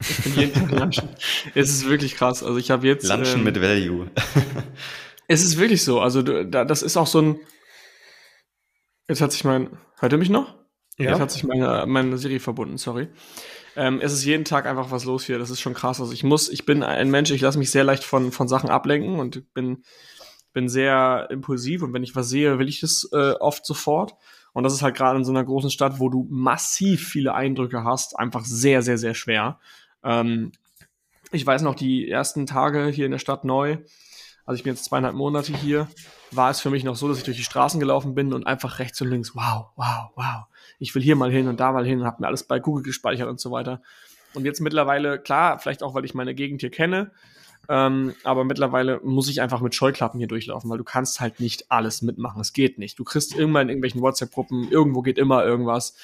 Ich bin jeden Tag lunchen. Es ist wirklich krass. Also ich habe jetzt Lunchen ähm, mit Value. es ist wirklich so. Also das ist auch so ein Jetzt hat sich mein. Hört ihr mich noch? Ja. Jetzt hat sich meine, meine Siri verbunden, sorry. Ähm, es ist jeden Tag einfach was los hier. Das ist schon krass. Also ich muss, ich bin ein Mensch, ich lasse mich sehr leicht von, von Sachen ablenken und bin, bin sehr impulsiv und wenn ich was sehe, will ich das äh, oft sofort. Und das ist halt gerade in so einer großen Stadt, wo du massiv viele Eindrücke hast, einfach sehr, sehr, sehr schwer. Ähm, ich weiß noch, die ersten Tage hier in der Stadt neu, also ich bin jetzt zweieinhalb Monate hier, war es für mich noch so, dass ich durch die Straßen gelaufen bin und einfach rechts und links, wow, wow, wow, ich will hier mal hin und da mal hin und habe mir alles bei Google gespeichert und so weiter. Und jetzt mittlerweile, klar, vielleicht auch, weil ich meine Gegend hier kenne, ähm, aber mittlerweile muss ich einfach mit Scheuklappen hier durchlaufen, weil du kannst halt nicht alles mitmachen. Es geht nicht. Du kriegst immer in irgendwelchen WhatsApp-Gruppen, irgendwo geht immer irgendwas.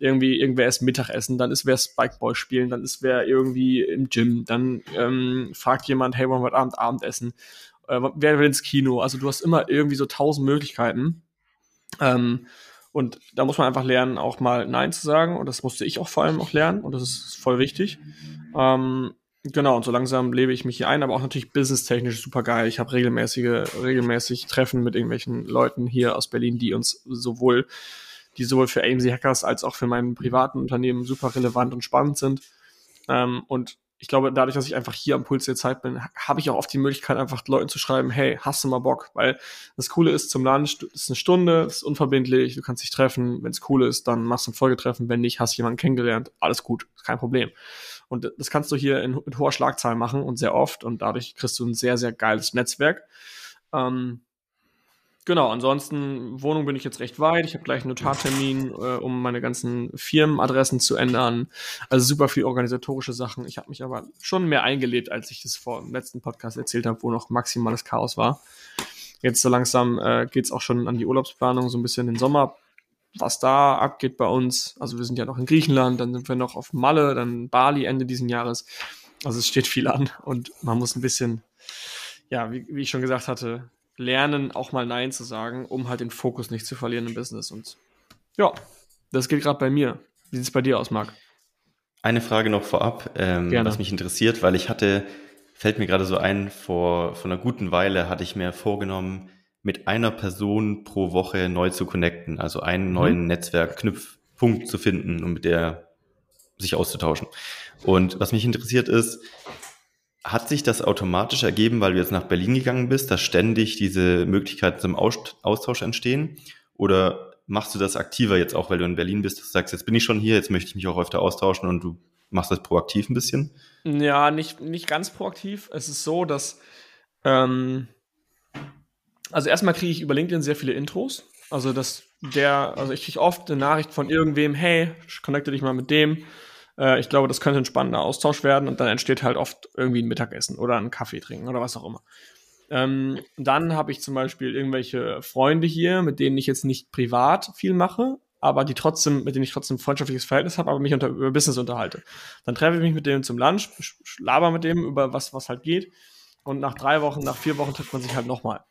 irgendwie, irgendwer ist Mittagessen, dann ist wer Spikeball spielen, dann ist wer irgendwie im Gym, dann ähm, fragt jemand, hey, wollen wir heute Abend Abendessen? Äh, wer will ins Kino? Also du hast immer irgendwie so tausend Möglichkeiten. Ähm, und da muss man einfach lernen, auch mal Nein zu sagen. Und das musste ich auch vor allem auch lernen. Und das ist voll wichtig. Ähm, genau, und so langsam lebe ich mich hier ein, aber auch natürlich businesstechnisch super geil. Ich habe regelmäßige, regelmäßig Treffen mit irgendwelchen Leuten hier aus Berlin, die uns sowohl, die sowohl für AMC Hackers als auch für mein privaten Unternehmen super relevant und spannend sind. Ähm, und ich glaube, dadurch, dass ich einfach hier am Puls der Zeit bin, habe ich auch oft die Möglichkeit, einfach Leuten zu schreiben, hey, hast du mal Bock? Weil das Coole ist, zum das ist eine Stunde, ist unverbindlich, du kannst dich treffen. Wenn es cool ist, dann machst du ein Folgetreffen. Wenn nicht, hast du jemanden kennengelernt. Alles gut, kein Problem. Und das kannst du hier in, in hoher Schlagzahl machen und sehr oft. Und dadurch kriegst du ein sehr, sehr geiles Netzwerk. Ähm, Genau, ansonsten Wohnung bin ich jetzt recht weit. Ich habe gleich einen Notartermin, äh, um meine ganzen Firmenadressen zu ändern. Also super viel organisatorische Sachen. Ich habe mich aber schon mehr eingelebt, als ich das vor dem letzten Podcast erzählt habe, wo noch maximales Chaos war. Jetzt so langsam äh, geht auch schon an die Urlaubsplanung, so ein bisschen den Sommer, was da abgeht bei uns. Also wir sind ja noch in Griechenland, dann sind wir noch auf Malle, dann Bali Ende diesen Jahres. Also es steht viel an und man muss ein bisschen, ja, wie, wie ich schon gesagt hatte, lernen, auch mal Nein zu sagen, um halt den Fokus nicht zu verlieren im Business. Und ja, das geht gerade bei mir. Wie sieht es bei dir aus, Marc? Eine Frage noch vorab, ähm, was mich interessiert, weil ich hatte, fällt mir gerade so ein, vor, vor einer guten Weile hatte ich mir vorgenommen, mit einer Person pro Woche neu zu connecten, also einen mhm. neuen Netzwerkknüpfpunkt zu finden, um mit der sich auszutauschen. Und was mich interessiert ist, hat sich das automatisch ergeben, weil du jetzt nach Berlin gegangen bist, dass ständig diese Möglichkeiten zum Austausch entstehen? Oder machst du das aktiver jetzt auch, weil du in Berlin bist, dass du sagst, jetzt bin ich schon hier, jetzt möchte ich mich auch öfter austauschen und du machst das proaktiv ein bisschen? Ja, nicht, nicht ganz proaktiv. Es ist so, dass ähm, also erstmal kriege ich über LinkedIn sehr viele Intros. Also dass der, also ich kriege oft eine Nachricht von irgendwem, hey, connecte dich mal mit dem äh, ich glaube, das könnte ein spannender Austausch werden und dann entsteht halt oft irgendwie ein Mittagessen oder ein Kaffee trinken oder was auch immer. Ähm, dann habe ich zum Beispiel irgendwelche Freunde hier, mit denen ich jetzt nicht privat viel mache, aber die trotzdem, mit denen ich trotzdem ein freundschaftliches Verhältnis habe, aber mich unter, über Business unterhalte. Dann treffe ich mich mit denen zum Lunch, laber mit dem über was, was halt geht. Und nach drei Wochen, nach vier Wochen trifft man sich halt nochmal.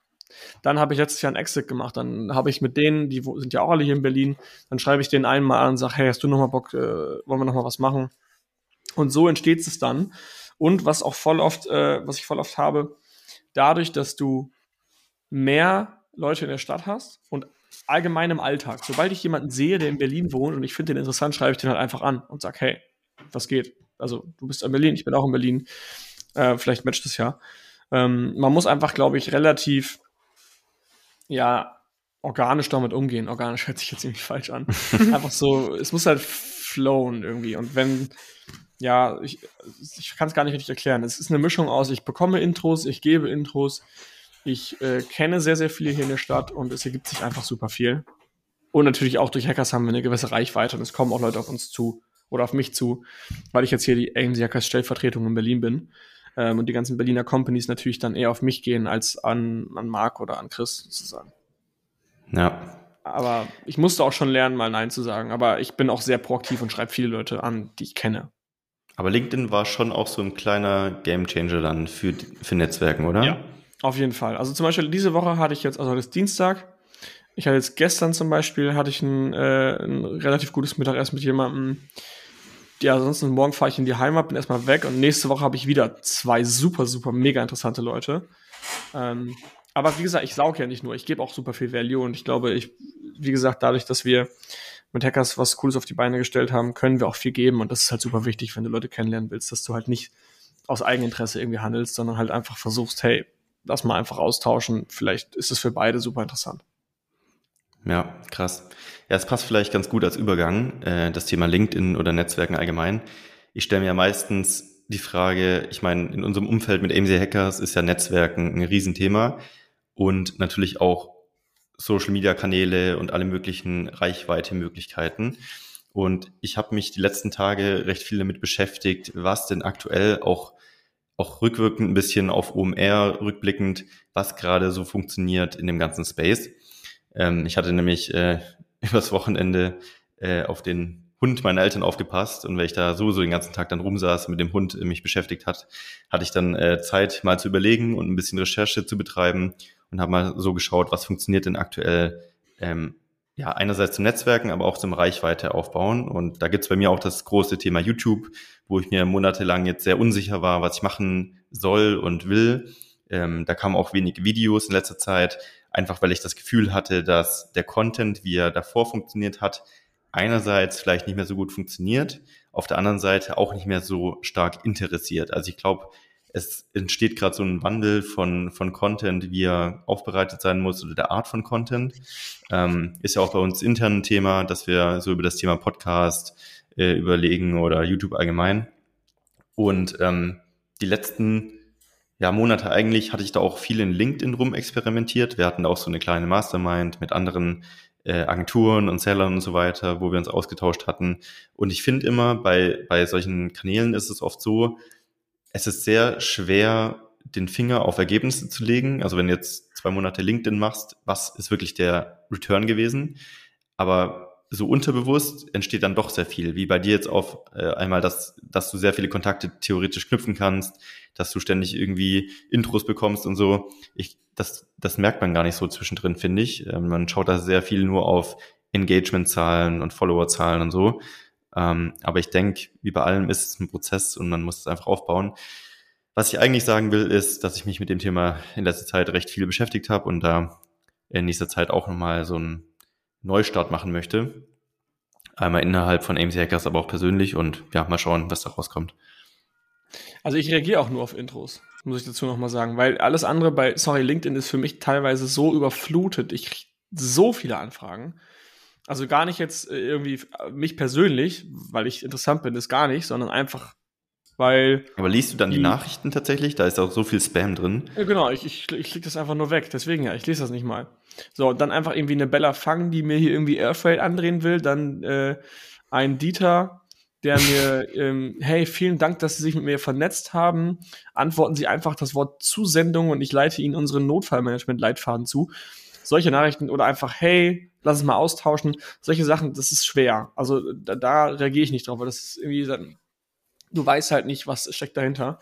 Dann habe ich letztes Jahr einen Exit gemacht. Dann habe ich mit denen, die sind ja auch alle hier in Berlin, dann schreibe ich denen einmal an und sage, hey, hast du noch mal Bock, äh, wollen wir noch mal was machen? Und so entsteht es dann. Und was auch voll oft, äh, was ich voll oft habe, dadurch, dass du mehr Leute in der Stadt hast und allgemein im Alltag. Sobald ich jemanden sehe, der in Berlin wohnt und ich finde den interessant, schreibe ich den halt einfach an und sage, hey, was geht? Also du bist in Berlin, ich bin auch in Berlin. Äh, vielleicht matcht es ja. Ähm, man muss einfach, glaube ich, relativ ja, organisch damit umgehen. Organisch hört sich jetzt irgendwie falsch an. *laughs* Einfach so, es muss halt flowen irgendwie. Und wenn, ja, ich, ich kann es gar nicht richtig erklären. Es ist eine Mischung aus, ich bekomme Intros, ich gebe Intros, ich äh, kenne sehr, sehr viele hier in der Stadt und es ergibt sich einfach super viel. Und natürlich auch durch Hackers haben wir eine gewisse Reichweite und es kommen auch Leute auf uns zu oder auf mich zu, weil ich jetzt hier die AMC Hackers Stellvertretung in Berlin bin ähm, und die ganzen Berliner Companies natürlich dann eher auf mich gehen als an, an Marc oder an Chris sozusagen. Ja. Aber ich musste auch schon lernen, mal Nein zu sagen. Aber ich bin auch sehr proaktiv und schreibe viele Leute an, die ich kenne. Aber LinkedIn war schon auch so ein kleiner Gamechanger dann für, für Netzwerken, oder? Ja, auf jeden Fall. Also zum Beispiel diese Woche hatte ich jetzt, also heute ist Dienstag. Ich hatte jetzt gestern zum Beispiel, hatte ich ein, äh, ein relativ gutes Mittagessen mit jemandem, ja, ansonsten morgen fahre ich in die Heimat, bin erstmal weg und nächste Woche habe ich wieder zwei super, super, mega interessante Leute. Ähm, aber wie gesagt, ich sauge ja nicht nur, ich gebe auch super viel Value und ich glaube, ich, wie gesagt, dadurch, dass wir mit Hackers was Cooles auf die Beine gestellt haben, können wir auch viel geben und das ist halt super wichtig, wenn du Leute kennenlernen willst, dass du halt nicht aus Eigeninteresse irgendwie handelst, sondern halt einfach versuchst, hey, lass mal einfach austauschen, vielleicht ist es für beide super interessant. Ja, krass. Ja, es passt vielleicht ganz gut als Übergang, äh, das Thema LinkedIn oder Netzwerken allgemein. Ich stelle mir ja meistens die Frage, ich meine, in unserem Umfeld mit AMC Hackers ist ja Netzwerken ein Riesenthema und natürlich auch Social Media Kanäle und alle möglichen Reichweite-Möglichkeiten. Und ich habe mich die letzten Tage recht viel damit beschäftigt, was denn aktuell auch auch rückwirkend ein bisschen auf OMR rückblickend, was gerade so funktioniert in dem ganzen Space. Ähm, ich hatte nämlich äh, *laughs* übers Wochenende äh, auf den Hund meiner Eltern aufgepasst und weil ich da sowieso den ganzen Tag dann rumsaß, mit dem Hund äh, mich beschäftigt hat, hatte ich dann äh, Zeit mal zu überlegen und ein bisschen Recherche zu betreiben und habe mal so geschaut, was funktioniert denn aktuell ähm, ja, einerseits zum Netzwerken, aber auch zum Reichweite aufbauen. Und da gibt's bei mir auch das große Thema YouTube, wo ich mir monatelang jetzt sehr unsicher war, was ich machen soll und will. Ähm, da kamen auch wenige Videos in letzter Zeit, einfach weil ich das Gefühl hatte, dass der Content, wie er davor funktioniert hat, einerseits vielleicht nicht mehr so gut funktioniert, auf der anderen Seite auch nicht mehr so stark interessiert. Also ich glaube, es entsteht gerade so ein Wandel von, von Content, wie er aufbereitet sein muss oder der Art von Content. Ähm, ist ja auch bei uns intern ein Thema, dass wir so über das Thema Podcast äh, überlegen oder YouTube allgemein. Und ähm, die letzten ja, Monate eigentlich hatte ich da auch viel in LinkedIn rum experimentiert. Wir hatten auch so eine kleine Mastermind mit anderen äh, Agenturen und Sellern und so weiter, wo wir uns ausgetauscht hatten. Und ich finde immer, bei, bei solchen Kanälen ist es oft so, es ist sehr schwer, den Finger auf Ergebnisse zu legen. Also wenn du jetzt zwei Monate LinkedIn machst, was ist wirklich der Return gewesen? Aber so unterbewusst entsteht dann doch sehr viel, wie bei dir jetzt auf äh, einmal, dass, dass du sehr viele Kontakte theoretisch knüpfen kannst, dass du ständig irgendwie Intros bekommst und so. Ich, das, das merkt man gar nicht so zwischendrin, finde ich. Ähm, man schaut da sehr viel nur auf Engagement-Zahlen und Follower-Zahlen und so. Ähm, aber ich denke, wie bei allem ist es ein Prozess und man muss es einfach aufbauen. Was ich eigentlich sagen will, ist, dass ich mich mit dem Thema in letzter Zeit recht viel beschäftigt habe und da in nächster Zeit auch nochmal so einen Neustart machen möchte. Einmal innerhalb von AMC Hackers, aber auch persönlich und ja, mal schauen, was da rauskommt. Also ich reagiere auch nur auf Intros, muss ich dazu nochmal sagen, weil alles andere bei, sorry, LinkedIn ist für mich teilweise so überflutet. Ich kriege so viele Anfragen. Also gar nicht jetzt äh, irgendwie äh, mich persönlich, weil ich interessant bin, ist gar nicht, sondern einfach, weil. Aber liest du dann die, die Nachrichten tatsächlich? Da ist auch so viel Spam drin. Ja, genau, ich, ich, ich klicke das einfach nur weg. Deswegen ja, ich lese das nicht mal. So, und dann einfach irgendwie eine Bella Fang, die mir hier irgendwie Airfreight andrehen will, dann äh, ein Dieter, der mir, *laughs* ähm, hey, vielen Dank, dass Sie sich mit mir vernetzt haben. Antworten Sie einfach das Wort Zusendung und ich leite Ihnen unseren Notfallmanagement-Leitfaden zu. Solche Nachrichten oder einfach, hey, lass es mal austauschen. Solche Sachen, das ist schwer. Also da, da reagiere ich nicht drauf, weil das ist irgendwie, du weißt halt nicht, was steckt dahinter.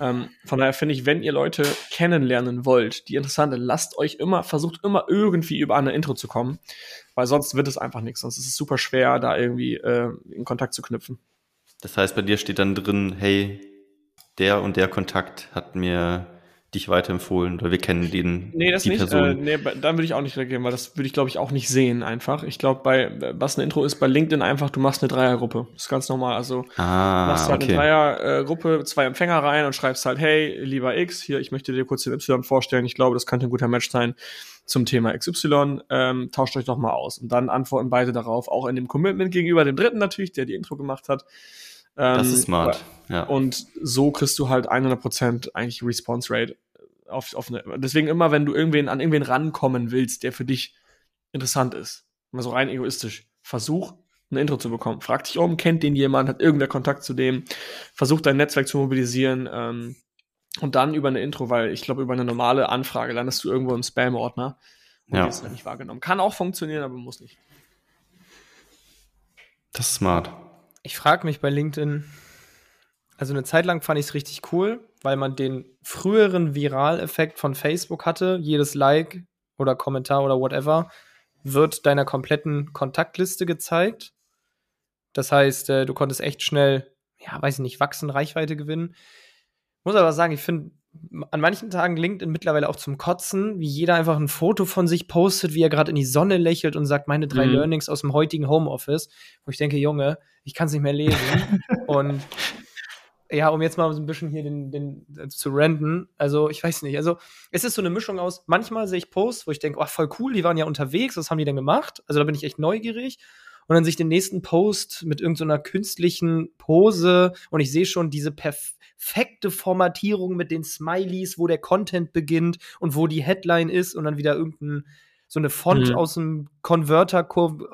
Ähm, von daher finde ich, wenn ihr Leute kennenlernen wollt, die interessante, lasst euch immer, versucht immer irgendwie über eine Intro zu kommen, weil sonst wird es einfach nichts. Sonst ist es super schwer, da irgendwie äh, in Kontakt zu knüpfen. Das heißt, bei dir steht dann drin, hey, der und der Kontakt hat mir dich weiterempfohlen oder wir kennen den nee, das die nicht, Person. Äh, nee, dann würde ich auch nicht reagieren, weil das würde ich glaube ich auch nicht sehen einfach. Ich glaube bei was ein Intro ist bei LinkedIn einfach, du machst eine Dreiergruppe. Das ist ganz normal. Also ah, machst halt okay. eine Dreiergruppe, zwei Empfänger rein und schreibst halt, hey, lieber X, hier, ich möchte dir kurz den Y vorstellen. Ich glaube, das könnte ein guter Match sein zum Thema XY. Ähm, tauscht euch doch mal aus. Und dann antworten beide darauf, auch in dem Commitment gegenüber dem Dritten natürlich, der die Intro gemacht hat. Ähm, das ist smart. Ja. Und so kriegst du halt 100% eigentlich Response Rate auf, auf eine, deswegen immer, wenn du irgendwen an irgendwen rankommen willst, der für dich interessant ist, mal so rein egoistisch, versuch ein Intro zu bekommen. Frag dich um, kennt den jemand, hat irgendwer Kontakt zu dem, versuch dein Netzwerk zu mobilisieren ähm, und dann über eine Intro, weil ich glaube, über eine normale Anfrage landest du irgendwo im Spam-Ordner und ja. wirst halt nicht wahrgenommen. Kann auch funktionieren, aber muss nicht. Das ist smart. Ich frage mich bei LinkedIn, also eine Zeit lang fand ich es richtig cool, weil man den früheren Viral-Effekt von Facebook hatte. Jedes Like oder Kommentar oder whatever wird deiner kompletten Kontaktliste gezeigt. Das heißt, äh, du konntest echt schnell, ja, weiß ich nicht, wachsen, Reichweite gewinnen. Muss aber sagen, ich finde an manchen Tagen LinkedIn mittlerweile auch zum Kotzen, wie jeder einfach ein Foto von sich postet, wie er gerade in die Sonne lächelt und sagt, meine drei mhm. Learnings aus dem heutigen Homeoffice, wo ich denke, Junge, ich kann es nicht mehr lesen. *laughs* und ja, um jetzt mal so ein bisschen hier den, den äh, zu renten, also ich weiß nicht, also es ist so eine Mischung aus, manchmal sehe ich Posts, wo ich denke, oh, voll cool, die waren ja unterwegs, was haben die denn gemacht? Also da bin ich echt neugierig. Und dann sehe ich den nächsten Post mit irgendeiner so künstlichen Pose und ich sehe schon diese perfekte Formatierung mit den Smileys, wo der Content beginnt und wo die Headline ist und dann wieder irgendein, so eine Font mhm. aus dem Converter-Kurve.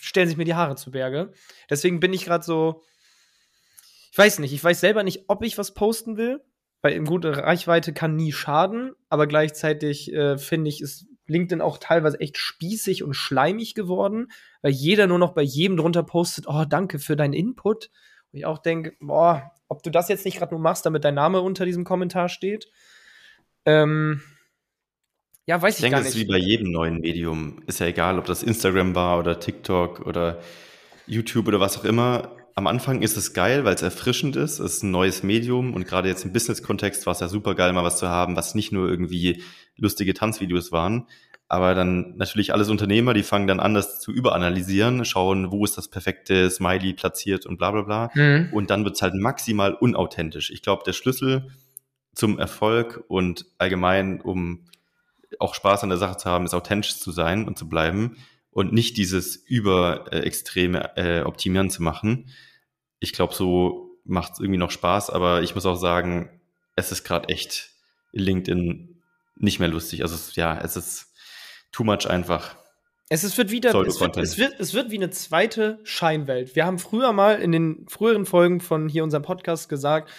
Stellen sich mir die Haare zu Berge. Deswegen bin ich gerade so, ich weiß nicht, ich weiß selber nicht, ob ich was posten will, weil im gute Reichweite kann nie schaden, aber gleichzeitig äh, finde ich, es LinkedIn auch teilweise echt spießig und schleimig geworden, weil jeder nur noch bei jedem drunter postet, oh, danke für deinen Input. Und ich auch denke, boah, ob du das jetzt nicht gerade nur machst, damit dein Name unter diesem Kommentar steht. Ähm, ja, weiß ich, Ich denke, gar es ist nicht. wie bei jedem neuen Medium. Ist ja egal, ob das Instagram war oder TikTok oder YouTube oder was auch immer. Am Anfang ist es geil, weil es erfrischend ist. Es ist ein neues Medium und gerade jetzt im Business-Kontext war es ja super geil, mal was zu haben, was nicht nur irgendwie lustige Tanzvideos waren. Aber dann natürlich alles Unternehmer, die fangen dann an, das zu überanalysieren, schauen, wo ist das perfekte Smiley platziert und bla bla bla. Mhm. Und dann wird's halt maximal unauthentisch. Ich glaube, der Schlüssel zum Erfolg und allgemein, um auch Spaß an der Sache zu haben, ist authentisch zu sein und zu bleiben und nicht dieses über äh, äh, Optimieren zu machen. Ich glaube, so macht's irgendwie noch Spaß, aber ich muss auch sagen, es ist gerade echt in LinkedIn nicht mehr lustig. Also es, ja, es ist too much einfach. Es ist, wird wieder, es wird, es, wird, es wird wie eine zweite Scheinwelt. Wir haben früher mal in den früheren Folgen von hier unserem Podcast gesagt,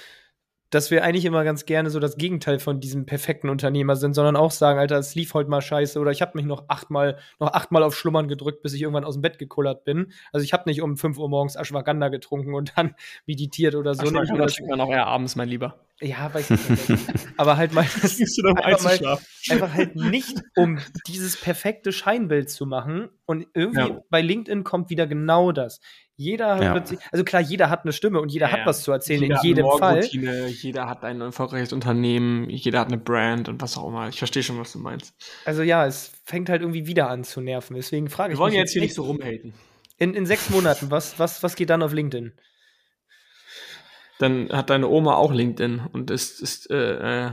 dass wir eigentlich immer ganz gerne so das Gegenteil von diesem perfekten Unternehmer sind, sondern auch sagen, Alter, es lief heute mal scheiße oder ich habe mich noch achtmal noch achtmal auf Schlummern gedrückt, bis ich irgendwann aus dem Bett gekullert bin. Also ich habe nicht um 5 Uhr morgens Ashwagandha getrunken und dann *laughs* meditiert oder so. So Nicht, das trinkt man auch eher abends, mein Lieber. ja, weiß ich nicht. *laughs* Aber halt mal einfach, mal, einfach halt nicht, um dieses perfekte Scheinbild zu machen. Und irgendwie Ja. bei LinkedIn kommt wieder genau das. Jeder hat Ja. plötzlich, also klar, jeder hat eine Stimme und jeder Ja, hat was zu erzählen Jeder in hat jedem eine Fall. Morgenroutine, Jeder hat ein erfolgreiches Unternehmen, jeder hat eine Brand und was auch immer. Ich verstehe schon, was du meinst. Also ja, es fängt halt irgendwie wieder an zu nerven. Deswegen frage Wir ich wollen mich ja jetzt hier nicht so rumhaten. in, in sechs Monaten, was, was, was geht dann auf LinkedIn? Dann hat deine Oma auch LinkedIn und ist, ist äh, äh,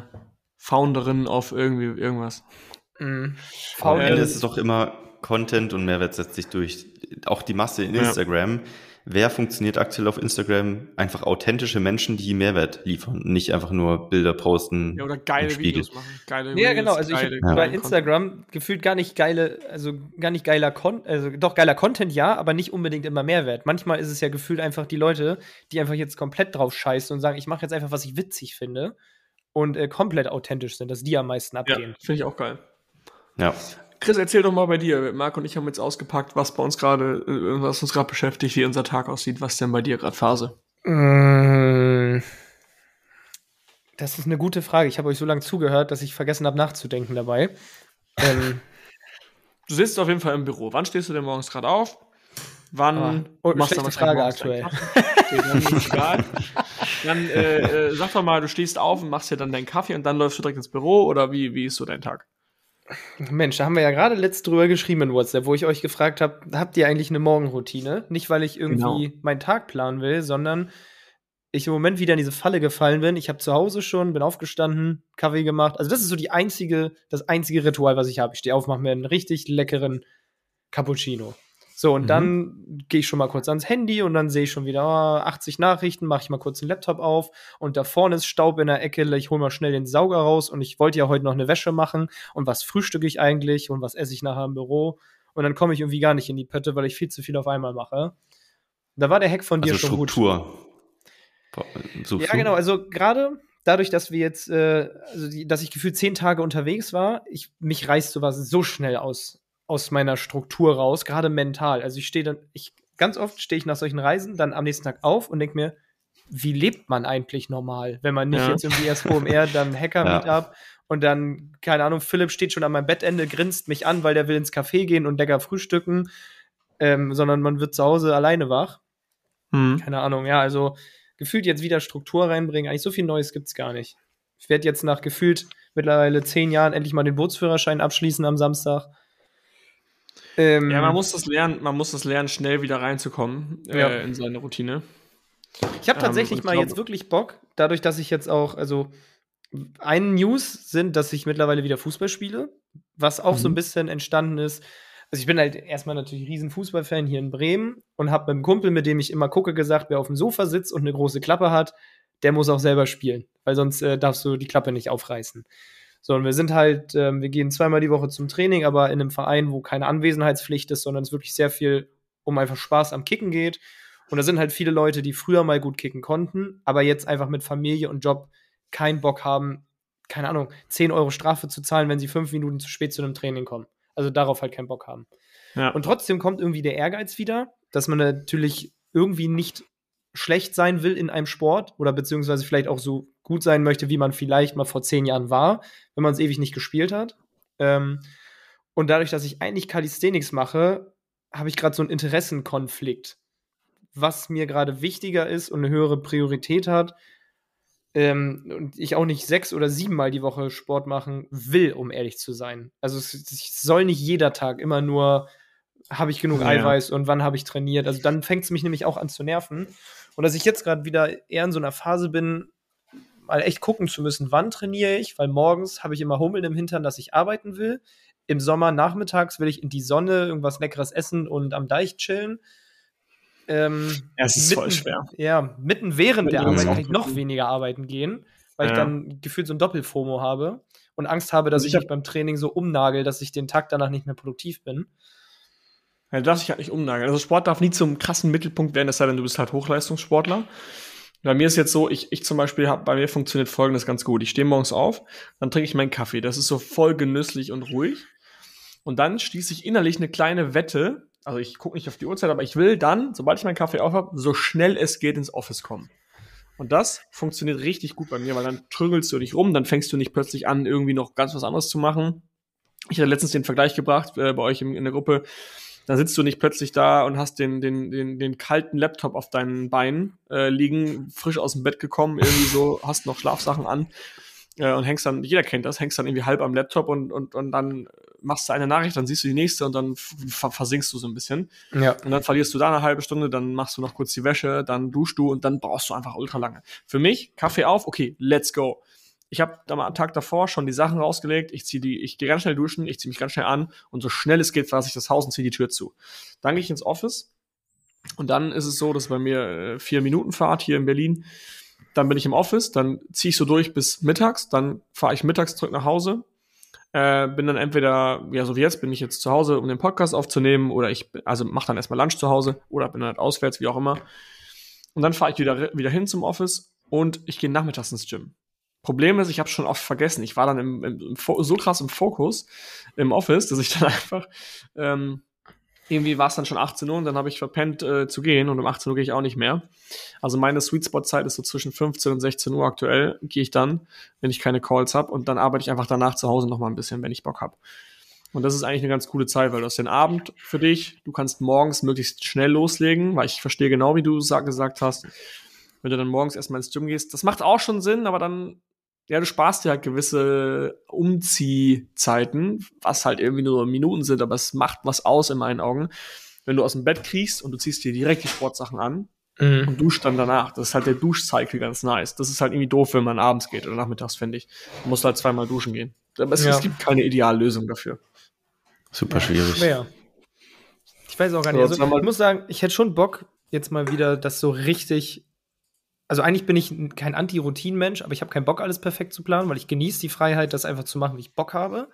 Founderin auf irgendwie irgendwas. Mhm. Aber am Ende ist es doch immer Content und Mehrwert setzt sich durch. Auch die Masse in Ja. Instagram. Wer funktioniert aktuell auf Instagram? Einfach authentische Menschen, die Mehrwert liefern. Nicht einfach nur Bilder posten. Ja, oder geile im Spiegel. Videos machen. Geile Ja, genau. Also ich hab bei Instagram gefühlt gar nicht geile, also gar nicht geiler Content, also doch geiler Content, ja, aber nicht unbedingt immer Mehrwert. Manchmal ist es ja gefühlt einfach die Leute, die einfach jetzt komplett drauf scheißen und sagen, ich mache jetzt einfach, was ich witzig finde und äh, komplett authentisch sind, dass die am meisten abgehen. Ja, finde ich auch geil. Ja. Chris, erzähl doch mal bei dir. Marc und ich haben jetzt ausgepackt, was bei uns gerade, äh, was uns gerade beschäftigt, wie unser Tag aussieht. Was denn bei dir gerade Phase? Mm. Das ist eine gute Frage. Ich habe euch so lange zugehört, dass ich vergessen habe nachzudenken dabei. ähm, *laughs* Du sitzt auf jeden Fall im Büro. Wann stehst du denn morgens gerade auf? Wann oh, machst du dann Frage aktuell. Dann. Dann äh, äh, sag doch mal, du stehst auf und machst dir dann deinen Kaffee und dann läufst du direkt ins Büro oder wie, wie ist so dein Tag? Mensch, da haben wir ja gerade letzt drüber geschrieben in WhatsApp, wo ich euch gefragt habe, habt ihr eigentlich eine Morgenroutine? Nicht, weil ich irgendwie meinen Tag planen will, sondern ich im Moment wieder in diese Falle gefallen bin. Ich habe zu Hause schon, bin aufgestanden, Kaffee gemacht. Also das ist so die einzige, das einzige Ritual, was ich habe. Ich stehe auf, mache mir einen richtig leckeren Cappuccino. So, und Mhm. dann gehe ich schon mal kurz ans Handy und dann sehe ich schon wieder oh, 80 Nachrichten, mache ich mal kurz den Laptop auf und da vorne ist Staub in der Ecke, ich hole mal schnell den Sauger raus und ich wollte ja heute noch eine Wäsche machen und was frühstücke ich eigentlich und was esse ich nachher im Büro und dann komme ich irgendwie gar nicht in die Pötte, weil ich viel zu viel auf einmal mache. Da war der Hack von dir Also schon gut. Struktur. Suchst Ja, du? genau. Also gerade dadurch, dass wir jetzt, äh, also die, dass ich gefühlt zehn Tage unterwegs war, ich, mich reißt sowas so schnell aus, aus meiner Struktur raus, gerade mental. Also ich stehe dann, ich, ganz oft stehe ich nach solchen Reisen dann am nächsten Tag auf und denke mir, wie lebt man eigentlich normal, wenn man nicht Ja. jetzt irgendwie erst OMR, dann *laughs* Hacker-Meetup und dann, keine Ahnung, Philipp steht schon an meinem Bettende, grinst mich an, weil der will ins Café gehen und lecker frühstücken, ähm, sondern man wird zu Hause alleine wach Hm. keine Ahnung, ja, also gefühlt jetzt wieder Struktur reinbringen. Eigentlich so viel Neues gibt's gar nicht. Ich werde jetzt nach gefühlt mittlerweile zehn Jahren endlich mal den Bootsführerschein abschließen am Samstag. Ähm, Ja, man muss das lernen, man muss das lernen, schnell wieder reinzukommen Ja. äh, in seine Routine. ich habe tatsächlich ähm, mal jetzt wirklich Bock, dadurch, dass ich jetzt auch, also ein News sind, dass ich mittlerweile wieder Fußball spiele, was auch so ein Mhm. bisschen entstanden ist. Also ich bin halt erstmal natürlich riesen Fußballfan hier in Bremen und habe mit einem Kumpel, mit dem ich immer gucke, gesagt, wer auf dem Sofa sitzt und eine große Klappe hat, der muss auch selber spielen, weil sonst äh, darfst du die Klappe nicht aufreißen. So, und wir sind halt, ähm, wir gehen zweimal die Woche zum Training, aber in einem Verein, wo keine Anwesenheitspflicht ist, sondern es wirklich sehr viel um einfach Spaß am Kicken geht. Und da sind halt viele Leute, die früher mal gut kicken konnten, aber jetzt einfach mit Familie und Job keinen Bock haben, keine Ahnung, 10 Euro Strafe zu zahlen, wenn sie fünf Minuten zu spät zu einem Training kommen. Also darauf halt keinen Bock haben. Ja. Und trotzdem kommt irgendwie der Ehrgeiz wieder, dass man natürlich irgendwie nicht schlecht sein will in einem Sport oder beziehungsweise vielleicht auch so gut sein möchte, wie man vielleicht mal vor zehn Jahren war, wenn man es ewig nicht gespielt hat. Ähm, und dadurch, dass ich eigentlich Calisthenics mache, habe ich gerade so einen Interessenkonflikt. Was mir gerade wichtiger ist und eine höhere Priorität hat, ähm, und ich auch nicht sechs oder siebenmal die Woche Sport machen will, um ehrlich zu sein. Also es, es soll nicht jeder Tag immer nur, habe ich genug Ja. Eiweiß und wann habe ich trainiert. Also dann fängt es mich nämlich auch an zu nerven. Und dass ich jetzt gerade wieder eher in so einer Phase bin, mal echt gucken zu müssen, wann trainiere ich, weil morgens habe ich immer Hummeln im Hintern, dass ich arbeiten will. Im Sommer nachmittags will ich in die Sonne irgendwas Leckeres essen und am Deich chillen. Ähm, Ja, es ist voll schwer. Ja, mitten während der Mitten Arbeit kann ich noch weniger arbeiten gehen, weil ich Ja. dann gefühlt so ein Doppelfomo habe und Angst habe, dass Also ich ich mich beim Training so umnagel, dass ich den Tag danach nicht mehr produktiv bin. Ja, du darfst dich halt nicht umnageln. Also Sport darf nie zum krassen Mittelpunkt werden, es sei denn, du bist halt Hochleistungssportler. Bei mir ist jetzt so, ich, ich zum Beispiel habe, bei mir funktioniert folgendes ganz gut. Ich stehe morgens auf, dann trinke ich meinen Kaffee. Das ist so voll genüsslich und ruhig. Und dann schließe ich innerlich eine kleine Wette. Also ich gucke nicht auf die Uhrzeit, aber ich will dann, sobald ich meinen Kaffee auf habe, so schnell es geht ins Office kommen. Und das funktioniert richtig gut bei mir, weil dann trögelst du nicht rum, dann fängst du nicht plötzlich an, irgendwie noch ganz was anderes zu machen. Ich hatte letztens den Vergleich gebracht äh, bei euch in, in der Gruppe. Da sitzt du nicht plötzlich da und hast den, den, den, den kalten Laptop auf deinen Beinen äh, liegen, frisch aus dem Bett gekommen, irgendwie so, *laughs* hast noch Schlafsachen an äh, und hängst dann, jeder kennt das, hängst dann irgendwie halb am Laptop und, und, und dann machst du eine Nachricht, dann siehst du die nächste und dann ver versinkst du so ein bisschen. Ja. Und dann verlierst du da eine halbe Stunde, dann machst du noch kurz die Wäsche, dann duschst du und dann brauchst du einfach ultra lange. Für mich, Kaffee auf, okay, let's go. Ich habe am Tag davor schon die Sachen rausgelegt, ich zieh die, ich gehe ganz schnell duschen, ich ziehe mich ganz schnell an und so schnell es geht, verlasse ich das Haus und ziehe die Tür zu. Dann gehe ich ins Office und dann ist es so, dass bei mir äh, vier Minuten Fahrt hier in Berlin. Dann bin ich im Office, dann ziehe ich so durch bis mittags, dann fahre ich mittags zurück nach Hause, äh, bin dann entweder, ja, so wie jetzt, bin ich jetzt zu Hause, um den Podcast aufzunehmen, oder ich, also mache dann erstmal Lunch zu Hause, oder bin dann halt auswärts, wie auch immer. Und dann fahre ich wieder, wieder hin zum Office und ich gehe nachmittags ins Gym. Problem ist, ich habe schon oft vergessen. Ich war dann im, im, im, so krass im Fokus im Office, dass ich dann *laughs* einfach ähm, irgendwie war es dann schon 18 Uhr und dann habe ich verpennt äh, zu gehen und um 18 Uhr gehe ich auch nicht mehr. Also meine Sweet Spot Zeit ist so zwischen 15 und 16 Uhr aktuell gehe ich dann, wenn ich keine Calls habe und dann arbeite ich einfach danach zu Hause noch mal ein bisschen, wenn ich Bock habe. Und das ist eigentlich eine ganz coole Zeit, weil du hast den Abend für dich, du kannst morgens möglichst schnell loslegen, weil ich verstehe genau, wie du es sa- gesagt hast, wenn du dann morgens erstmal ins Gym gehst. Das macht auch schon Sinn, aber dann ja, du sparst dir halt gewisse Umziehzeiten, was halt irgendwie nur Minuten sind, aber es macht was aus in meinen Augen. Wenn du aus dem Bett kriegst und du ziehst dir direkt die Sportsachen an Mhm. und duscht dann danach. Das ist halt der Duschcycle ganz nice. Das ist halt irgendwie doof, wenn man abends geht oder nachmittags, finde ich. Du musst halt zweimal duschen gehen. Aber es, Ja. es gibt keine Ideallösung dafür. Super schwierig. Schwer. Ich weiß auch gar nicht. Also, ich muss sagen, ich hätte schon Bock, jetzt mal wieder das so richtig. Also eigentlich bin ich kein Anti-Routinen-Mensch, aber ich habe keinen Bock, alles perfekt zu planen, weil ich genieße die Freiheit, das einfach zu machen, wie ich Bock habe.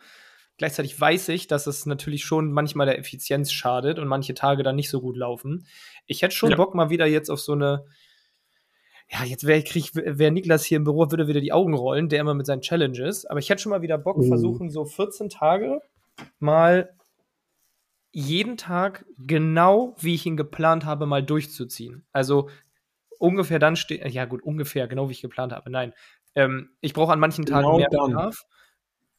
Gleichzeitig weiß ich, dass es natürlich schon manchmal der Effizienz schadet und manche Tage dann nicht so gut laufen. Ich hätte schon Ja. Bock mal wieder jetzt auf so eine. Ja, jetzt wäre wär Niklas hier im Büro, würde wieder die Augen rollen, der immer mit seinen Challenges. Aber ich hätte schon mal wieder Bock, Oh. versuchen, so 14 Tage mal jeden Tag genau, wie ich ihn geplant habe, mal durchzuziehen. Also ungefähr dann steht, ja gut, ungefähr, genau wie ich geplant habe. Nein, ähm, ich brauche an manchen Tagen Genau mehr dann. Bedarf.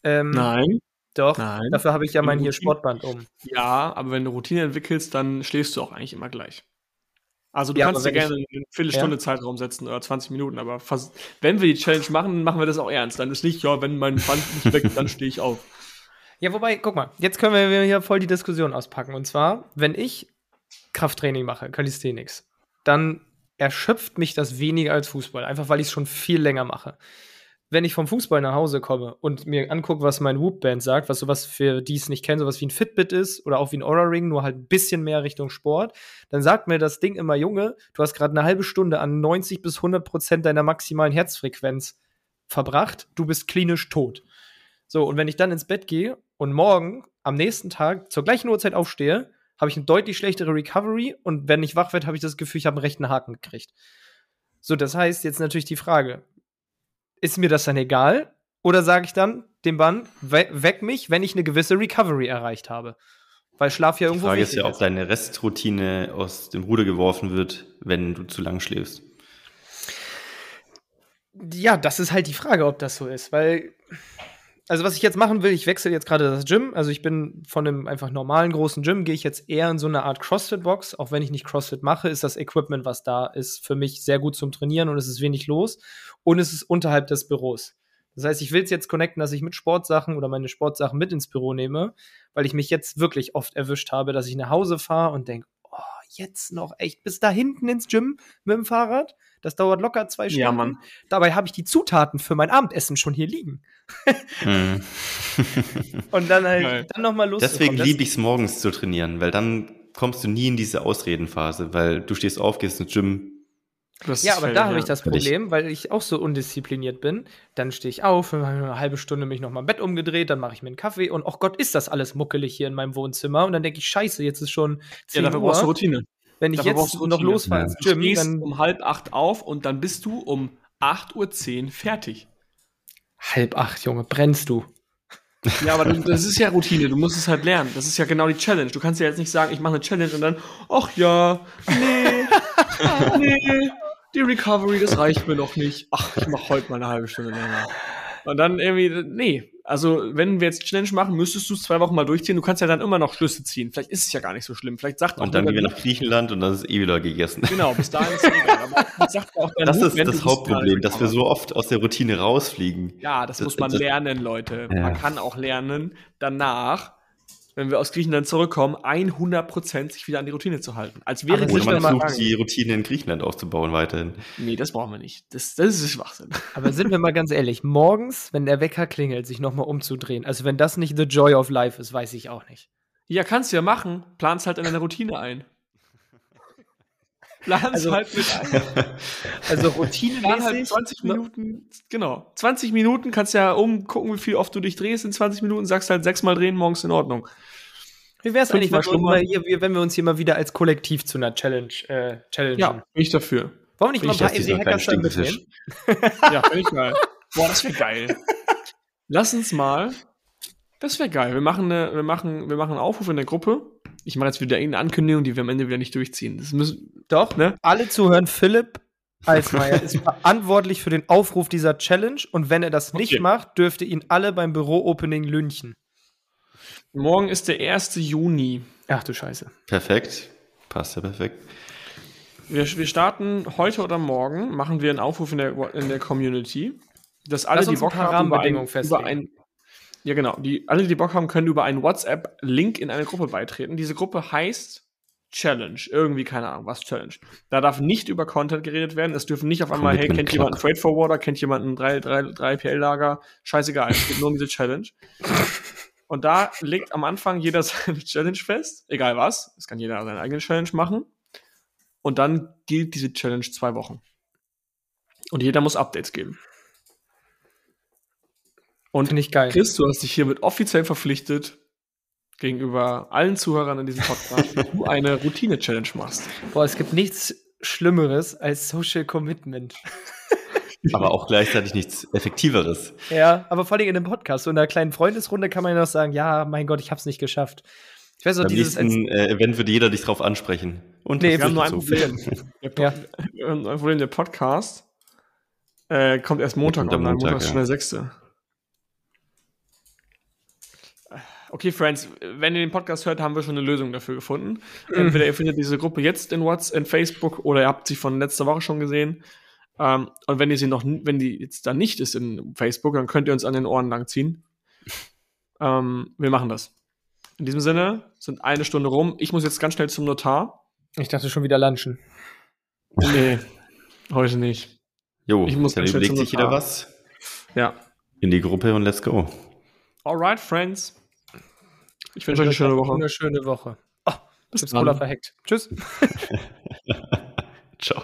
Ähm, Nein. Doch, Nein. dafür habe ich ja mein hier. Sportband um. Ja, aber wenn du Routine entwickelst, dann schläfst du auch eigentlich immer gleich. Also du Ja, kannst dir gerne eine Viertelstunde Zeitraum setzen oder 20 Minuten, aber fast, wenn wir die Challenge machen, machen wir das auch ernst. Dann ist nicht, ja, wenn mein Band nicht weg, dann stehe ich auf. Ja, wobei, guck mal, jetzt können wir hier voll die Diskussion auspacken. Und zwar, wenn ich Krafttraining mache, Calisthenics, dann erschöpft mich das weniger als Fußball, einfach weil ich es schon viel länger mache. Wenn ich vom Fußball nach Hause komme und mir angucke, was mein Whoop-Band sagt, was sowas für die es nicht kennen, sowas wie ein Fitbit ist oder auch wie ein Aura Ring, nur halt ein bisschen mehr Richtung Sport, dann sagt mir das Ding immer, Junge, du hast gerade eine halbe Stunde an 90 bis 100 Prozent deiner maximalen Herzfrequenz verbracht, du bist klinisch tot. So, und wenn ich dann ins Bett gehe und morgen am nächsten Tag zur gleichen Uhrzeit aufstehe, habe ich eine deutlich schlechtere Recovery und wenn ich wach werde, habe ich das Gefühl, ich habe einen rechten Haken gekriegt. So, das heißt jetzt natürlich die Frage, ist mir das dann egal Oder sage ich dann dem Bann, we weck mich, wenn ich eine gewisse Recovery erreicht habe? Weil Schlaf ja Die irgendwo Frage ist ja, ob deine Restroutine aus dem Ruder geworfen wird, wenn du zu lang schläfst. Ja, das ist halt die Frage, ob das so ist, weil also was ich jetzt machen will, ich wechsle jetzt gerade das Gym, also ich bin von einem einfach normalen großen Gym gehe ich jetzt eher in so eine Art CrossFit Box, auch wenn ich nicht CrossFit mache, ist das Equipment, was da ist, für mich sehr gut zum Trainieren und es ist wenig los. Und es ist unterhalb des Büros. Das heißt, ich will es jetzt connecten, dass ich mit Sportsachen oder meine Sportsachen mit ins Büro nehme, weil ich mich jetzt wirklich oft erwischt habe, dass ich nach Hause fahre und denke, jetzt noch echt bis da hinten ins Gym mit dem Fahrrad. Das dauert locker zwei Stunden. Ja, Mann. Dabei habe ich die Zutaten für mein Abendessen schon hier liegen. Hm. *laughs* Und dann halt dann noch mal los. Deswegen liebe ich es morgens zu trainieren, weil dann kommst du nie in diese Ausredenphase, weil du stehst auf, gehst ins Gym. Das Ja, aber fair, da habe ja. ich das ich- Problem, weil ich auch so undiszipliniert bin. Dann stehe ich auf, eine halbe Stunde mich noch mal im Bett umgedreht, dann mache ich mir einen Kaffee und oh Gott, ist das alles muckelig hier in meinem Wohnzimmer. Und dann denke ich, scheiße, jetzt ist schon Ja, 10 dafür brauchst du Uhr. Routine. Wenn ich dafür jetzt du noch losfahre Ja. ins Du Gym, stehst dann um halb acht auf und dann bist du um 8.10 Uhr fertig. halb acht, Junge, brennst du. Ja, aber du, das ist ja Routine, du musst es halt lernen. Das ist ja genau die Challenge. Du kannst ja jetzt nicht sagen, ich mache eine Challenge und dann, ach ja, nee, *laughs* nee, die Recovery, das reicht mir noch nicht. Ach, ich mache heute mal eine halbe Stunde länger. Und dann irgendwie, nee. Also, wenn wir jetzt Challenge machen, müsstest du es zwei Wochen mal durchziehen. Du kannst ja dann immer noch Schlüsse ziehen. Vielleicht ist es ja gar nicht so schlimm. Vielleicht sagt auch Und dann gehen wir nach Griechenland und dann ist eh wieder gegessen. Genau, bis dahin ist es egal. Aber vielleicht sagt auch Das Mut, ist das Hauptproblem, dass wir so oft aus der Routine rausfliegen. Ja, das, Das- muss man das- lernen, Leute. Ja. Man kann auch lernen, danach, wenn wir aus Griechenland zurückkommen, 100% sich wieder an die Routine zu halten. Als wäre Aber Oder Muss man versucht, die Routine in Griechenland aufzubauen weiterhin. Nee, das brauchen wir nicht. Das, das ist Schwachsinn. Aber sind wir mal ganz ehrlich, morgens, wenn der Wecker klingelt, sich noch mal umzudrehen. Also wenn das nicht the joy of life ist, weiß ich auch nicht. Ja, kannst du ja machen. Plan's halt in deine Routine ein. Plan's Also- halt mit ein. Also Plan halt routinemäßig 20 Minuten, genau. 20 Minuten kannst ja umgucken, wie viel oft du dich drehst. In 20 Minuten sagst halt sechsmal drehen, morgens in Ordnung. Wie wäre es eigentlich, wenn wir, mal hier, wenn wir uns hier mal wieder als Kollektiv zu einer Challenge äh, challengen? Ja, bin ich dafür. Wollen wir nicht Bin mal ich ein paar dann Stinkefisch. mitnehmen? Ja, finde ich geil. Boah, das wäre geil. Lass uns mal. Das wäre geil. Wir machen, eine, wir, machen, wir machen einen Aufruf in der Gruppe. Ich mache jetzt wieder irgendeine Ankündigung, die wir am Ende wieder nicht durchziehen. Das müssen, Doch, Ne? alle zuhören. Philipp Alsmeier ist verantwortlich für den Aufruf dieser Challenge und wenn er das nicht Okay. macht, dürfte ihn alle beim Büro-Opening lynchen. morgen ist der 1. Juni. Ach du Scheiße. Perfekt. Passt ja perfekt. Wir, wir starten heute oder morgen, machen wir einen Aufruf in der, in der Community, dass alle, Lass die Bock haben, über ein, Rahmenbedingungen über festlegen. ein ja genau, die, alle, die Bock haben, können über einen WhatsApp-Link in eine Gruppe beitreten. Diese Gruppe heißt Challenge. Irgendwie, keine Ahnung, was Challenge. Da darf nicht über Content geredet werden. Es dürfen nicht auf einmal, hey, kennt jemand einen Freight Forwarder, kennt jemand ein 3, 3, 3 PL-Lager? Scheißegal, es geht nur um diese Challenge. *laughs* Und da legt am Anfang jeder seine Challenge fest, egal was. Es kann jeder seine eigene Challenge machen. Und dann gilt diese Challenge zwei Wochen. Und jeder muss Updates geben. Und Finde ich geil. Chris, du hast dich hiermit offiziell verpflichtet, gegenüber allen Zuhörern in diesem Podcast, dass du eine Routine-Challenge machst. Boah, es gibt nichts Schlimmeres als Social Commitment. *laughs* Aber auch gleichzeitig nichts Effektiveres. Ja, aber vor allem in einem Podcast. So in einer kleinen Freundesrunde kann man ja noch sagen, ja, mein Gott, ich hab's nicht geschafft. Ich weiß noch, Beim dieses nächsten äh, Event würde jeder dich drauf ansprechen. Und Nee, *laughs* Wir haben nur ein durchgezogen. Problem. Ja. wir haben ein Problem, der Podcast äh, kommt erst Montag am online. Montag Montag, ist schon ja. der sechste. Okay, Friends, wenn ihr den Podcast hört, haben wir schon eine Lösung dafür gefunden. Entweder ihr findet diese Gruppe jetzt in WhatsApp, in Facebook oder ihr habt sie von letzter Woche schon gesehen. Ähm, und wenn ihr sie noch, wenn die jetzt da nicht ist in Facebook, dann könnt ihr uns an den Ohren langziehen. *laughs* Ähm, wir machen das. In diesem Sinne sind eine Stunde rum. Ich muss jetzt ganz schnell zum Notar. Ich dachte schon wieder lunchen. Nee, heute nicht. Jo, Ich muss dann ganz schnell überlegt sich jeder Notar. was Ja. in die Gruppe und let's go. Alright, Friends. Ich wünsche euch eine schöne Woche. Eine schöne Woche. Oh, Bis Chips dann. Cola verhackt. Tschüss. *laughs* Ciao.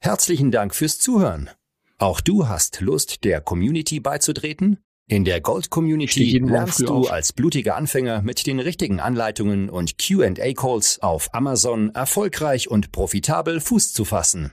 Herzlichen Dank fürs Zuhören. Auch du hast Lust, der Community beizutreten? In der Gold Community lernst du auf. als blutiger Anfänger mit den richtigen Anleitungen und Q&A-Calls auf Amazon erfolgreich und profitabel Fuß zu fassen.